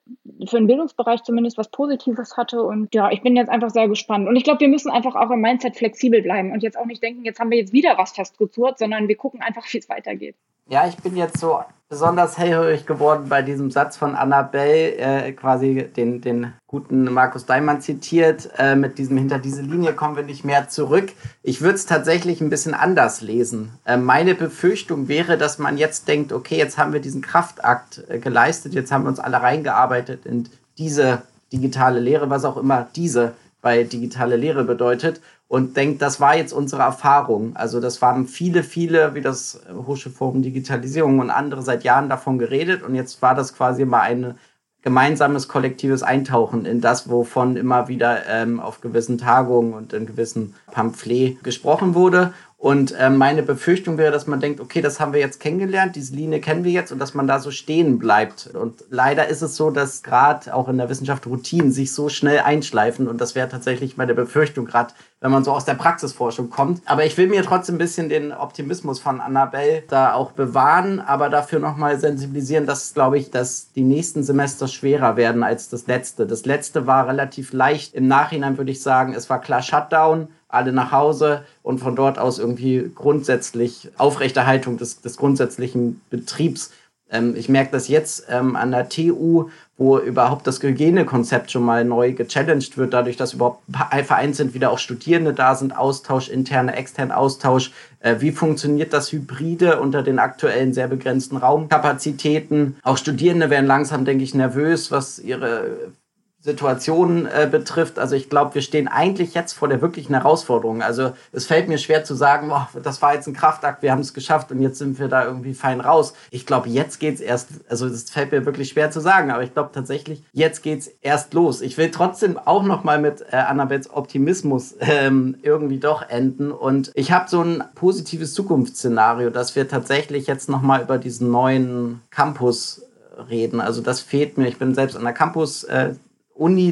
für den Bildungsbereich zumindest was Positives hatte. Und ja, ich bin jetzt einfach sehr gespannt. Und ich glaube, wir müssen einfach auch im Mindset flexibel bleiben und jetzt auch nicht denken, jetzt haben wir jetzt wieder was festgezurrt, sondern wir gucken einfach, wie es weitergeht. Ja, ich bin jetzt so besonders hellhörig geworden bei diesem Satz von Annabelle, äh, quasi den, den guten Markus Daimann zitiert, äh, mit diesem hinter diese Linie kommen wir nicht mehr zurück. Ich würde es tatsächlich ein bisschen anders lesen. Äh, meine Befürchtung wäre, dass man jetzt denkt, okay, jetzt haben wir diesen Kraftakt äh, geleistet, jetzt haben wir uns alle reingearbeitet in diese digitale Lehre, was auch immer diese bei digitale Lehre bedeutet und denkt, das war jetzt unsere Erfahrung. Also das waren viele, viele, wie das Hochschulforum Digitalisierung und andere seit Jahren davon geredet und jetzt war das quasi mal ein gemeinsames kollektives Eintauchen in das, wovon immer wieder ähm, auf gewissen Tagungen und in gewissen Pamphlet gesprochen wurde. Und äh, meine Befürchtung wäre, dass man denkt, okay, das haben wir jetzt kennengelernt, diese Linie kennen wir jetzt und dass man da so stehen bleibt. Und leider ist es so, dass gerade auch in der Wissenschaft Routinen sich so schnell einschleifen und das wäre tatsächlich meine Befürchtung, gerade wenn man so aus der Praxisforschung kommt. Aber ich will mir trotzdem ein bisschen den Optimismus von Annabelle da auch bewahren, aber dafür nochmal sensibilisieren, dass, glaube ich, dass die nächsten Semester schwerer werden als das letzte. Das letzte war relativ leicht. Im Nachhinein würde ich sagen, es war klar Shutdown alle nach Hause und von dort aus irgendwie grundsätzlich Aufrechterhaltung des, des grundsätzlichen Betriebs. Ähm, ich merke das jetzt ähm, an der TU, wo überhaupt das Hygienekonzept schon mal neu gechallenged wird, dadurch, dass überhaupt vereinzelt wieder auch Studierende da sind, Austausch, interne, externe Austausch. Äh, wie funktioniert das Hybride unter den aktuellen sehr begrenzten Raumkapazitäten? Auch Studierende werden langsam, denke ich, nervös, was ihre Situation äh, betrifft. Also ich glaube, wir stehen eigentlich jetzt vor der wirklichen Herausforderung. Also es fällt mir schwer zu sagen, boah, das war jetzt ein Kraftakt, wir haben es geschafft und jetzt sind wir da irgendwie fein raus. Ich glaube, jetzt geht's erst, also es fällt mir wirklich schwer zu sagen, aber ich glaube tatsächlich, jetzt geht's erst los. Ich will trotzdem auch noch mal mit äh, Annabels Optimismus ähm, irgendwie doch enden und ich habe so ein positives Zukunftsszenario, dass wir tatsächlich jetzt noch mal über diesen neuen Campus reden. Also das fehlt mir. Ich bin selbst an der Campus-Uni äh,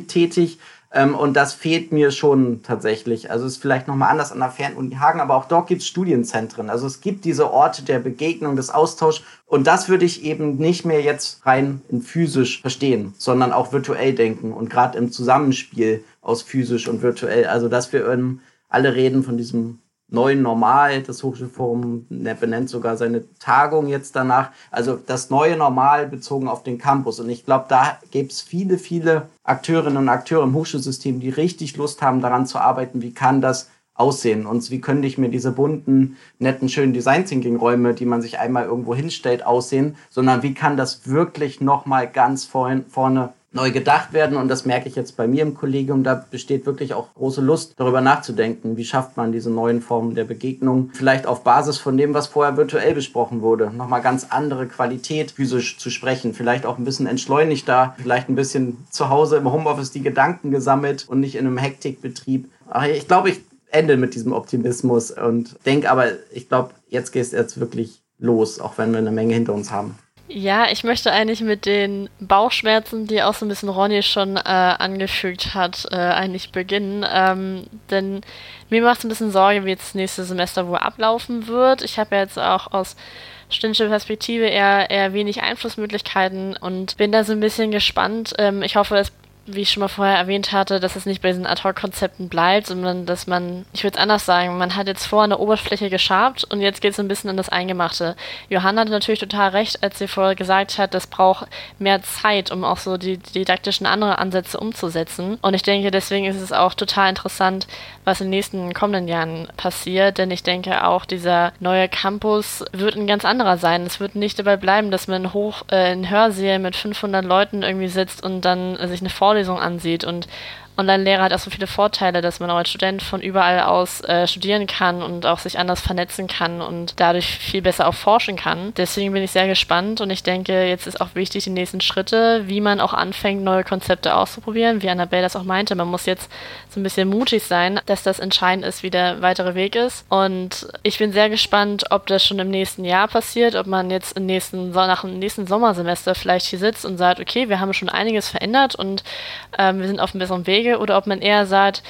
tätig ähm, und das fehlt mir schon tatsächlich. Also es ist vielleicht nochmal anders an der Fernuni Hagen, aber auch dort gibt es Studienzentren. Also es gibt diese Orte der Begegnung, des Austauschs. Und das würde ich eben nicht mehr jetzt rein in physisch verstehen, sondern auch virtuell denken und gerade im Zusammenspiel aus physisch und virtuell. Also dass wir ähm, alle reden von diesem neuen Normal. Das Hochschulforum ne, benennt sogar seine Tagung jetzt danach. Also das neue Normal bezogen auf den Campus. Und ich glaube, da gibt es viele, viele Akteurinnen und Akteure im Hochschulsystem, die richtig Lust haben, daran zu arbeiten, wie kann das aussehen und wie könnte ich mir diese bunten, netten, schönen Design Thinking Räume, die man sich einmal irgendwo hinstellt, aussehen, sondern wie kann das wirklich nochmal ganz vorne neu gedacht werden. Und das merke ich jetzt bei mir im Kollegium. Da besteht wirklich auch große Lust, darüber nachzudenken. Wie schafft man diese neuen Formen der Begegnung? Vielleicht auf Basis von dem, was vorher virtuell besprochen wurde. Nochmal ganz andere Qualität physisch zu sprechen. Vielleicht auch ein bisschen entschleunigter. Vielleicht ein bisschen zu Hause im Homeoffice die Gedanken gesammelt und nicht in einem Hektikbetrieb. Aber ich glaube, ich ende mit diesem Optimismus und denke aber, ich glaube, jetzt geht es jetzt wirklich los, auch wenn wir eine Menge hinter uns haben. Ja, ich möchte eigentlich mit den Bauchschmerzen, die auch so ein bisschen Ronny schon äh, angefügt hat, äh, eigentlich beginnen. Ähm, denn mir macht es ein bisschen Sorge, wie jetzt das nächste Semester wohl ablaufen wird. Ich habe ja jetzt auch aus studentischer Perspektive eher, eher wenig Einflussmöglichkeiten und bin da so ein bisschen gespannt. Ähm, ich hoffe, es wie ich schon mal vorher erwähnt hatte, dass es nicht bei diesen Ad-Hoc-Konzepten bleibt, sondern dass man, ich würde es anders sagen, man hat jetzt vor eine Oberfläche geschabt und jetzt geht es ein bisschen an das Eingemachte. Johanna hatte natürlich total recht, als sie vorher gesagt hat, das braucht mehr Zeit, um auch so die, didaktischen andere Ansätze umzusetzen. Und ich denke, deswegen ist es auch total interessant, was in den nächsten kommenden Jahren passiert, denn ich denke auch, dieser neue Campus wird ein ganz anderer sein. Es wird nicht dabei bleiben, dass man hoch äh, in Hörsälen mit 500 Leuten irgendwie sitzt und dann äh, sich eine Vorlesung Vorlesung ansieht und Online-Lehre hat auch so viele Vorteile, dass man auch als Student von überall aus äh, studieren kann und auch sich anders vernetzen kann und dadurch viel besser auch forschen kann. Deswegen bin ich sehr gespannt und ich denke, jetzt ist auch wichtig die nächsten Schritte, wie man auch anfängt, neue Konzepte auszuprobieren. Wie Annabelle das auch meinte, man muss jetzt so ein bisschen mutig sein, dass das entscheidend ist, wie der weitere Weg ist. Und ich bin sehr gespannt, ob das schon im nächsten Jahr passiert, ob man jetzt im nächsten, nach dem nächsten Sommersemester vielleicht hier sitzt und sagt, okay, wir haben schon einiges verändert und ähm, wir sind auf einem besseren Wege Wege oder ob man eher sagt,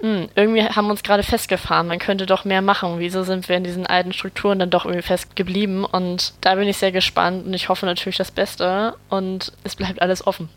hm, irgendwie haben wir uns gerade festgefahren, man könnte doch mehr machen. Wieso sind wir in diesen alten Strukturen dann doch irgendwie festgeblieben? Und da bin ich sehr gespannt und ich hoffe natürlich das Beste und es bleibt alles offen.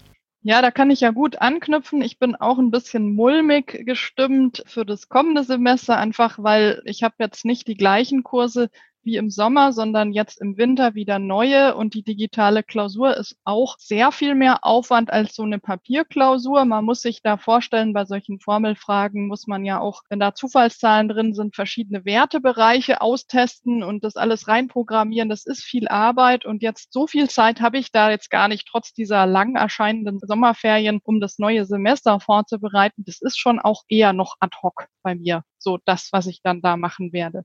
Ja, da kann ich ja gut anknüpfen. Ich bin auch ein bisschen mulmig gestimmt für das kommende Semester, einfach weil ich habe jetzt nicht die gleichen Kurse wie im Sommer, sondern jetzt im Winter wieder neue. Und die digitale Klausur ist auch sehr viel mehr Aufwand als so eine Papierklausur. Man muss sich da vorstellen, bei solchen Formelfragen muss man ja auch, wenn da Zufallszahlen drin sind, verschiedene Wertebereiche austesten und das alles reinprogrammieren. Das ist viel Arbeit. Und jetzt so viel Zeit habe ich da jetzt gar nicht, trotz dieser lang erscheinenden Sommerferien, um das neue Semester vorzubereiten. Das ist schon auch eher noch ad hoc bei mir. So das, was ich dann da machen werde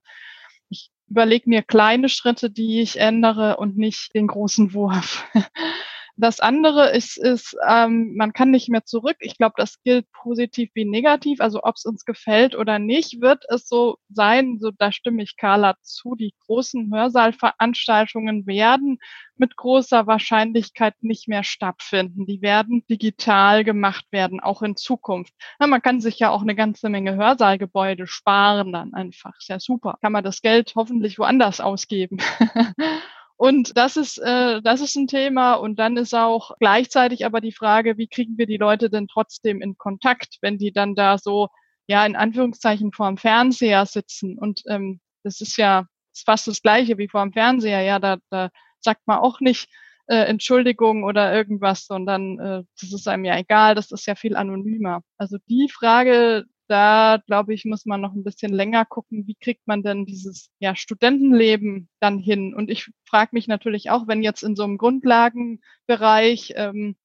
überlege mir kleine Schritte, die ich ändere und nicht den großen Wurf. Das andere ist, ist ähm, man kann nicht mehr zurück. Ich glaube, das gilt positiv wie negativ. Also ob es uns gefällt oder nicht, wird es so sein, so da stimme ich Carla zu. Die großen Hörsaalveranstaltungen werden mit großer Wahrscheinlichkeit nicht mehr stattfinden. Die werden digital gemacht werden, auch in Zukunft. Na, man kann sich ja auch eine ganze Menge Hörsaalgebäude sparen dann einfach. Ist ja super. Kann man das Geld hoffentlich woanders ausgeben. Und das ist, äh, das ist ein Thema. Und dann ist auch gleichzeitig aber die Frage, wie kriegen wir die Leute denn trotzdem in Kontakt, wenn die dann da so, ja, in Anführungszeichen vorm Fernseher sitzen. Und ähm, das ist ja ist fast das Gleiche wie vorm Fernseher. Ja, da, da sagt man auch nicht, äh, Entschuldigung oder irgendwas, sondern äh, das ist einem ja egal, das ist ja viel anonymer. Also die Frage, da glaube ich, muss man noch ein bisschen länger gucken, wie kriegt man denn dieses ja, Studentenleben dann hin? Und ich frage mich natürlich auch, wenn jetzt in so einem Grundlagenbereich ähm,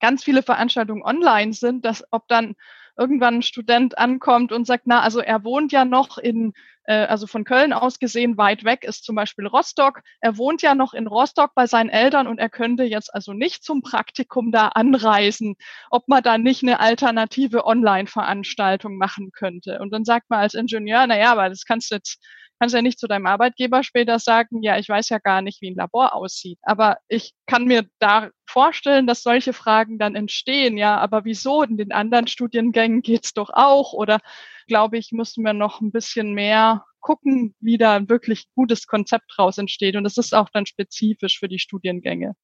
ganz viele Veranstaltungen online sind, dass ob dann irgendwann ein Student ankommt und sagt, na, also er wohnt ja noch in, äh, also von Köln aus gesehen weit weg ist zum Beispiel Rostock. Er wohnt ja noch in Rostock bei seinen Eltern und er könnte jetzt also nicht zum Praktikum da anreisen, ob man da nicht eine alternative Online-Veranstaltung machen könnte. Und dann sagt man als Ingenieur, na ja, aber das kannst du jetzt kannst ja nicht zu deinem Arbeitgeber später sagen, ja, ich weiß ja gar nicht, wie ein Labor aussieht. Aber ich kann mir da vorstellen, dass solche Fragen dann entstehen. Ja, aber wieso? In den anderen Studiengängen geht's doch auch. Oder glaube ich, müssen wir noch ein bisschen mehr gucken, wie da ein wirklich gutes Konzept raus entsteht. Und das ist auch dann spezifisch für die Studiengänge.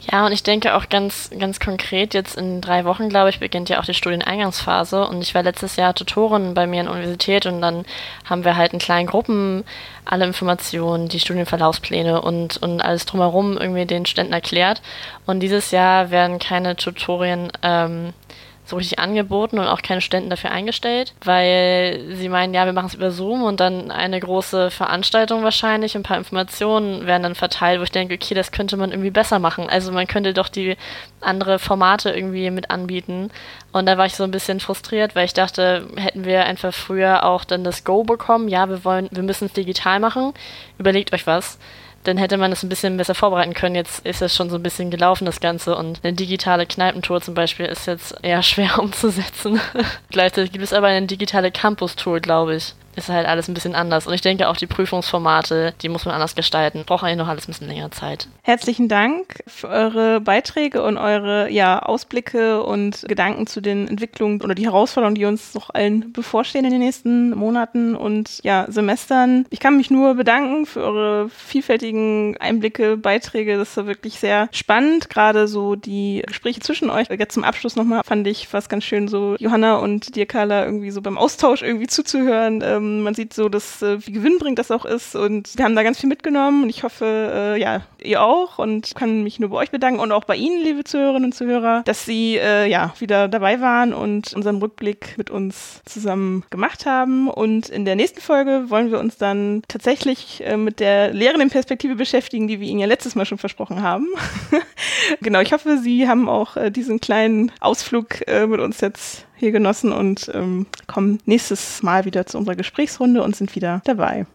Ja, und ich denke auch ganz, ganz konkret, jetzt in drei Wochen, glaube ich, beginnt ja auch die Studieneingangsphase. Und ich war letztes Jahr Tutorin bei mir in der Universität und dann haben wir halt in kleinen Gruppen alle Informationen, die Studienverlaufspläne und, und alles drumherum irgendwie den Studenten erklärt. Und dieses Jahr werden keine Tutorien ähm, so richtig angeboten und auch keine Studenten dafür eingestellt, weil sie meinen, ja, wir machen es über Zoom und dann eine große Veranstaltung wahrscheinlich, ein paar Informationen werden dann verteilt, wo ich denke, okay, das könnte man irgendwie besser machen. Also man könnte doch die andere Formate irgendwie mit anbieten. Und da war ich so ein bisschen frustriert, weil ich dachte, hätten wir einfach früher auch dann das Go bekommen, ja, wir wollen, wir müssen es digital machen, überlegt euch was dann hätte man es ein bisschen besser vorbereiten können. Jetzt ist es schon so ein bisschen gelaufen, das Ganze. Und eine digitale Kneipentour zum Beispiel ist jetzt eher schwer umzusetzen. Gleichzeitig gibt es aber eine digitale Campus-Tour, glaube ich ist halt alles ein bisschen anders. Und ich denke auch die Prüfungsformate, die muss man anders gestalten. Braucht eigentlich noch alles ein bisschen länger Zeit. Herzlichen Dank für eure Beiträge und eure ja, Ausblicke und Gedanken zu den Entwicklungen oder die Herausforderungen, die uns noch allen bevorstehen in den nächsten Monaten und ja, Semestern. Ich kann mich nur bedanken für eure vielfältigen Einblicke, Beiträge. Das war wirklich sehr spannend. Gerade so die Gespräche zwischen euch. Jetzt zum Abschluss nochmal fand ich was ganz schön, so Johanna und dir, Carla, irgendwie so beim Austausch irgendwie zuzuhören. Ähm, man sieht so, dass äh, wie gewinnbringend das auch ist und wir haben da ganz viel mitgenommen und ich hoffe, äh, ja, ihr auch und kann mich nur bei euch bedanken und auch bei Ihnen, liebe Zuhörerinnen und Zuhörer, dass Sie äh, ja wieder dabei waren und unseren Rückblick mit uns zusammen gemacht haben. Und in der nächsten Folge wollen wir uns dann tatsächlich äh, mit der lehrenden Perspektive beschäftigen, die wir Ihnen ja letztes Mal schon versprochen haben. genau, ich hoffe, Sie haben auch äh, diesen kleinen Ausflug äh, mit uns jetzt hier genossen und ähm, kommen nächstes Mal wieder zu unserer Gesprächsrunde und sind wieder dabei.